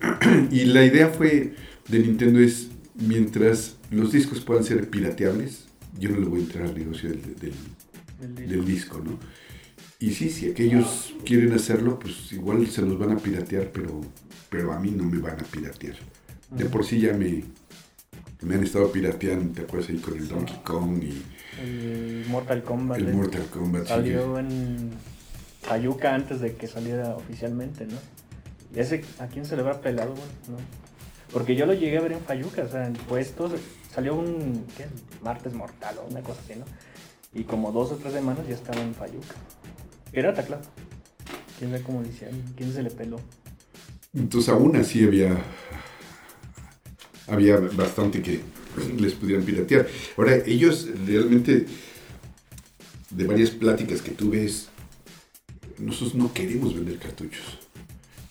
<clears throat> Y la idea fue de Nintendo es, mientras los discos puedan ser pirateables, yo no le voy a entrar al negocio del, del- El disco. del disco, ¿no? Y sí, si aquellos quieren hacerlo, pues igual se los van a piratear, pero, pero a mí no me van a piratear. De por sí ya me, me han estado pirateando, ¿te acuerdas ahí con el Donkey Kong y El Mortal Kombat. el eh, Mortal Kombat? sí, Salió en Ayuca antes de que saliera oficialmente, ¿no? ¿Y ese a quién se le habrá pelado, güey? ¿No? Porque yo lo llegué a ver en Fayuca, o sea, en puestos, salió un. Martes Mortal o una cosa así, ¿no? Y como dos o tres semanas ya estaba en Fayuca. Pirata, claro. ¿Quién sabe cómo le hicieron? ¿Quién se le peló? Entonces aún así había, había bastante que les pudieran piratear. Ahora, ellos realmente, de varias pláticas que tuve, es, nosotros no queremos vender cartuchos.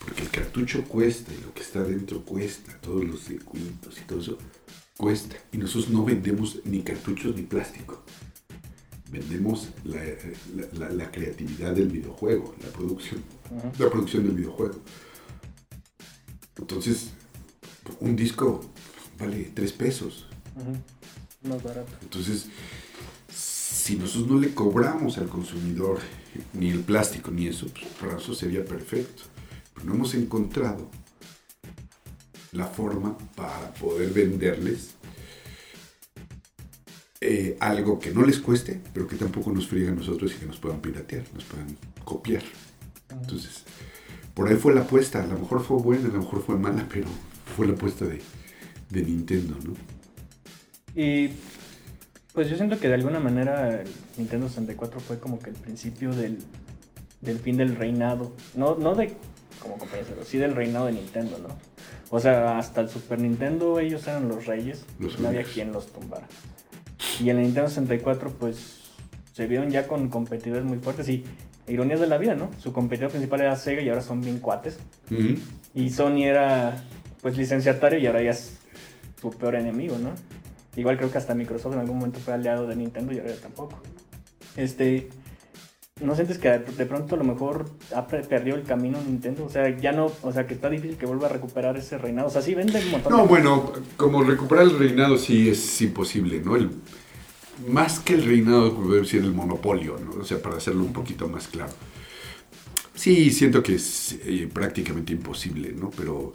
Porque el cartucho cuesta y lo que está dentro cuesta, todos los circuitos y todo eso cuesta. Y nosotros no vendemos ni cartuchos ni plástico. Vendemos la, la- la- la creatividad del videojuego, la producción, la producción del videojuego. Entonces, un disco vale 3 pesos. Más barato. Entonces, si nosotros no le cobramos al consumidor ni el plástico ni eso, pues para nosotros sería perfecto. Pero no hemos encontrado la forma para poder venderles eh, algo que no les cueste, pero que tampoco nos friegue a nosotros y que nos puedan piratear, nos puedan copiar. Entonces, por ahí fue la apuesta. A lo mejor fue buena, a lo mejor fue mala, pero fue la apuesta de, de Nintendo, ¿no? Y pues yo siento que de alguna manera el Nintendo 64 fue como que el principio del, del fin del reinado. No, no de como compañía, pero sí del reinado de Nintendo, ¿no? O sea, hasta el Super Nintendo ellos eran los reyes. Los no había quien los tumbara. Y en el Nintendo 64 pues se vieron ya con competidores muy fuertes y ironías de la vida, ¿no? Su competidor principal era Sega y ahora son bien cuates. Y Sony era pues licenciatario y ahora ya es su peor enemigo, ¿no? Igual creo que hasta Microsoft en algún momento fue aliado de Nintendo y ahora ya tampoco. Este, ¿no sientes que de pronto a lo mejor ha perdido el camino Nintendo? O sea, ya no, o sea, que está difícil que vuelva a recuperar ese reinado. O sea, sí vende un montón. No, de- bueno, como recuperar el reinado sí es imposible, ¿no? El, más que el reinado, debe ser el monopolio, ¿no? O sea, para hacerlo un poquito más claro. Sí, siento que es eh, prácticamente imposible, ¿no? Pero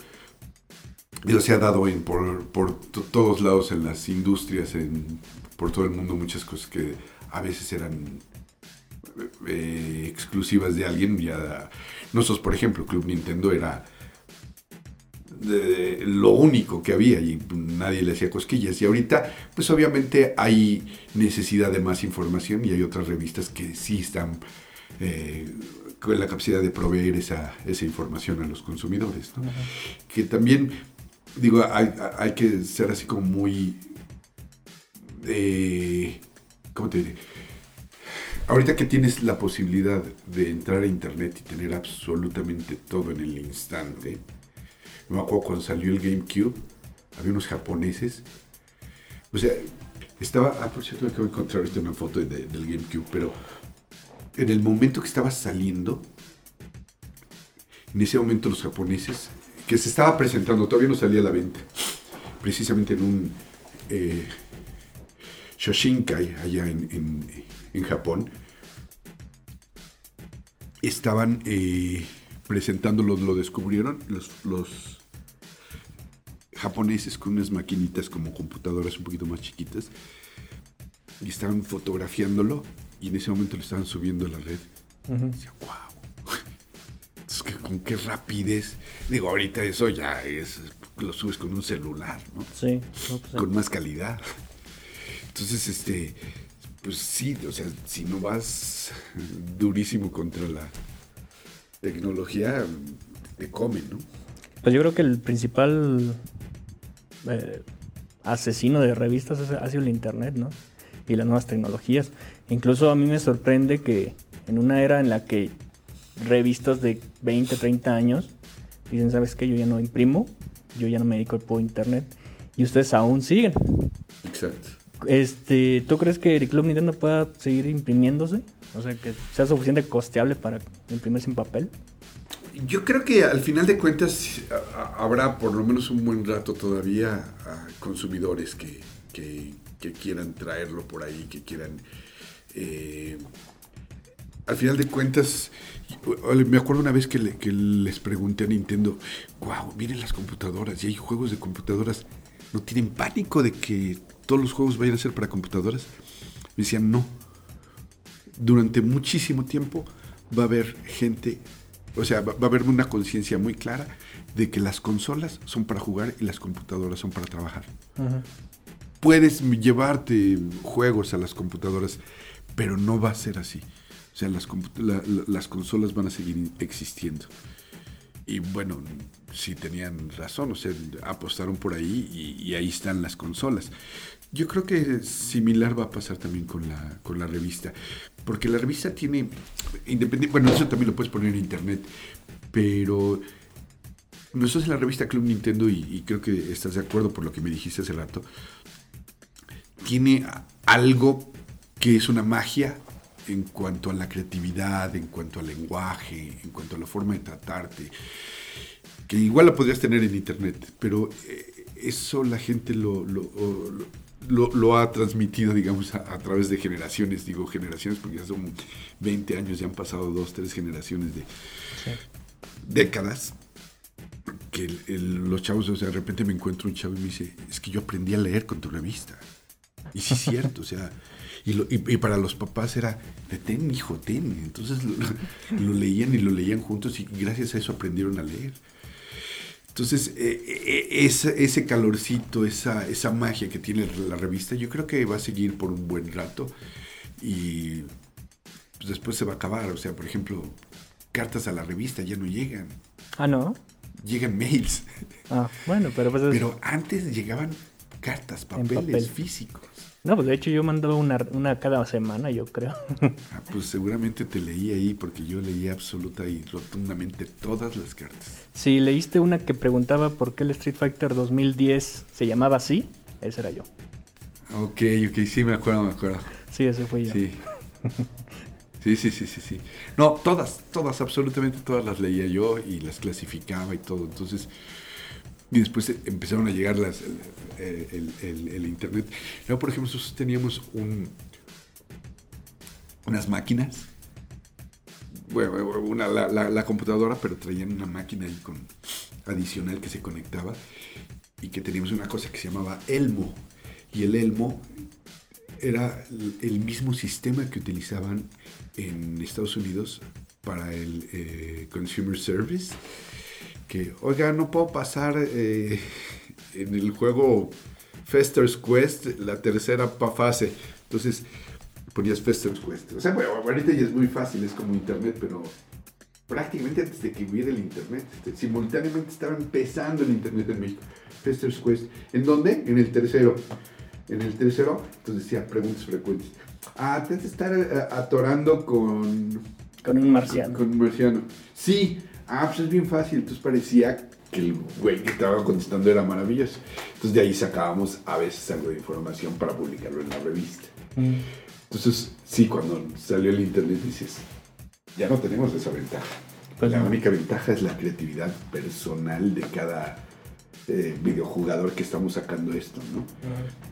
digo, se ha dado en, por, por to- todos lados en las industrias, en, por todo el mundo, muchas cosas que a veces eran eh, exclusivas de alguien. Ya, nosotros, por ejemplo, Club Nintendo era de lo único que había y nadie le hacía cosquillas. Y ahorita, pues obviamente hay necesidad de más información y hay otras revistas que sí están eh, con la capacidad de proveer esa, esa información a los consumidores. ¿no? Que también, digo, hay, hay que ser así como muy... eh, ¿Cómo te diré? Ahorita que tienes la posibilidad de entrar a internet y tener absolutamente todo en el instante, me acuerdo cuando salió el GameCube, había unos japoneses, o sea, estaba, ah, por cierto, me acabo de encontrar ahorita una foto de- del GameCube, pero en el momento que estaba saliendo, en ese momento los japoneses, que se estaba presentando, todavía no salía a la venta, precisamente en un eh, Shoshinkai, allá en, en- en Japón, estaban eh, presentándolo, lo descubrieron los, los japoneses con unas maquinitas como computadoras un poquito más chiquitas y estaban fotografiándolo y en ese momento lo estaban subiendo a la red. Decía, wow. Entonces, que con qué rapidez. Digo, ahorita eso ya es, lo subes con un celular, ¿no? Sí. no, pues, Con más calidad. Entonces, este, pues sí, o sea, si no vas <laughs> durísimo contra la tecnología, te comen, ¿no? Pues yo creo que el principal eh, asesino de revistas ha sido el internet, ¿no? Y las nuevas tecnologías. Incluso a mí me sorprende que en una era en la que revistas de 20, 30 años dicen, ¿sabes qué? Yo ya no imprimo, yo ya no me dedico por internet. Y ustedes aún siguen. Exacto. Este, ¿Tú crees que el Club Nintendo pueda seguir imprimiéndose? O sea, que sea suficiente costeable para imprimirse en papel. Yo creo que al final de cuentas habrá por lo menos un buen rato todavía a consumidores que, que- quieran traerlo por ahí, que quieran... eh, al final de cuentas, me acuerdo una vez que, que les pregunté a Nintendo, wow, miren las computadoras y hay juegos de computadoras, ¿no tienen pánico de que todos los juegos vayan a ser para computadoras? Me decían, no, durante muchísimo tiempo va a haber gente, o sea, va, va a haber una conciencia muy clara de que las consolas son para jugar y las computadoras son para trabajar. Puedes llevarte juegos a las computadoras, pero no va a ser así. O sea, las, compu- la- la- las consolas van a seguir existiendo. Y bueno, sí tenían razón, o sea, apostaron por ahí y, y ahí están las consolas. Yo creo que similar va a pasar también con la, con la revista, porque la revista tiene, independiente, bueno, eso también lo puedes poner en internet, pero nosotros en la revista Club Nintendo, y, creo que estás de acuerdo por lo que me dijiste hace rato, tiene algo que es una magia en cuanto a la creatividad, en cuanto al lenguaje, en cuanto a la forma de tratarte, que igual la podrías tener en internet, pero eh, eso la gente lo- lo- lo ha transmitido, digamos, a, a través de generaciones, digo generaciones porque ya son 20 años, ya han pasado dos, tres generaciones de décadas, que el- el- los chavos, o sea, de repente me encuentro un chavo y me dice, es que yo aprendí a leer con tu revista. Y sí es <laughs> cierto, o sea, y, lo- y- y para los papás era, ten, hijo, ten. Entonces lo, lo leían y lo leían juntos y gracias a eso aprendieron a leer. Entonces, eh, eh, ese, ese calorcito, esa, esa magia que tiene la revista, yo creo que va a seguir por un buen rato y pues, después se va a acabar. O sea, por ejemplo, cartas a la revista ya no llegan, Ah, no. llegan mails. Ah, bueno, pero pues es- Pero antes llegaban cartas, papeles papel. físicos. No, pues de hecho yo mando una, una cada semana, yo creo. Ah, pues seguramente te leí ahí porque yo leí absoluta y rotundamente todas las cartas. si leíste una que preguntaba por qué el Street Fighter 2010 se llamaba así, ese era yo. Ok, ok, sí, me acuerdo, me acuerdo. Sí, ese fui yo. Sí. Sí, sí, sí, sí, sí. No, todas, todas, absolutamente todas las leía yo y las clasificaba y todo. Entonces, y después eh, empezaron a llegar las, el, el- internet. Luego, por ejemplo, nosotros teníamos un, unas máquinas. Bueno, una, la, computadora, pero traían una máquina con adicional que se conectaba y que teníamos una cosa que se llamaba Elmo. Y el Elmo era el- el mismo sistema que utilizaban en Estados Unidos para el eh, Consumer Service. Que, oiga, no puedo pasar eh, en el juego Fester's Quest la tercera fase. Entonces ponías Fester's Quest. O sea, bueno, ahorita ya es muy fácil, es como internet, pero prácticamente antes de que hubiera el internet, este, simultáneamente estaba empezando el internet en México. Fester's Quest. ¿En dónde? En el tercero. En el tercero, entonces decía preguntas frecuentes. Ah, te has de estar eh, atorando con. Con un marciano. Con un marciano. Sí, ah, pues es bien fácil. Entonces parecía que el güey que estaba contestando era maravilloso. Entonces de ahí sacábamos a veces algo de información para publicarlo en la revista. Mm. Entonces, Sí, cuando salió el internet dices, ya no tenemos esa ventaja. Pues la no. única ventaja es la creatividad personal de cada eh, videojugador que estamos sacando esto, ¿no?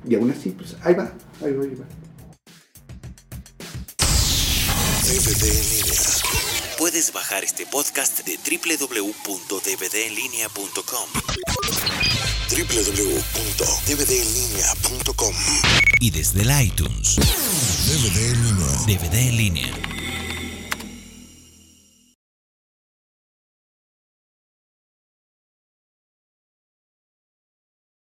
Y aún así, pues ahí va, ahí va, ahí va. Puedes bajar este podcast de www.dvdenlinea.com www.dvdenlinea.com y desde el iTunes. DVD en línea. DVD en línea.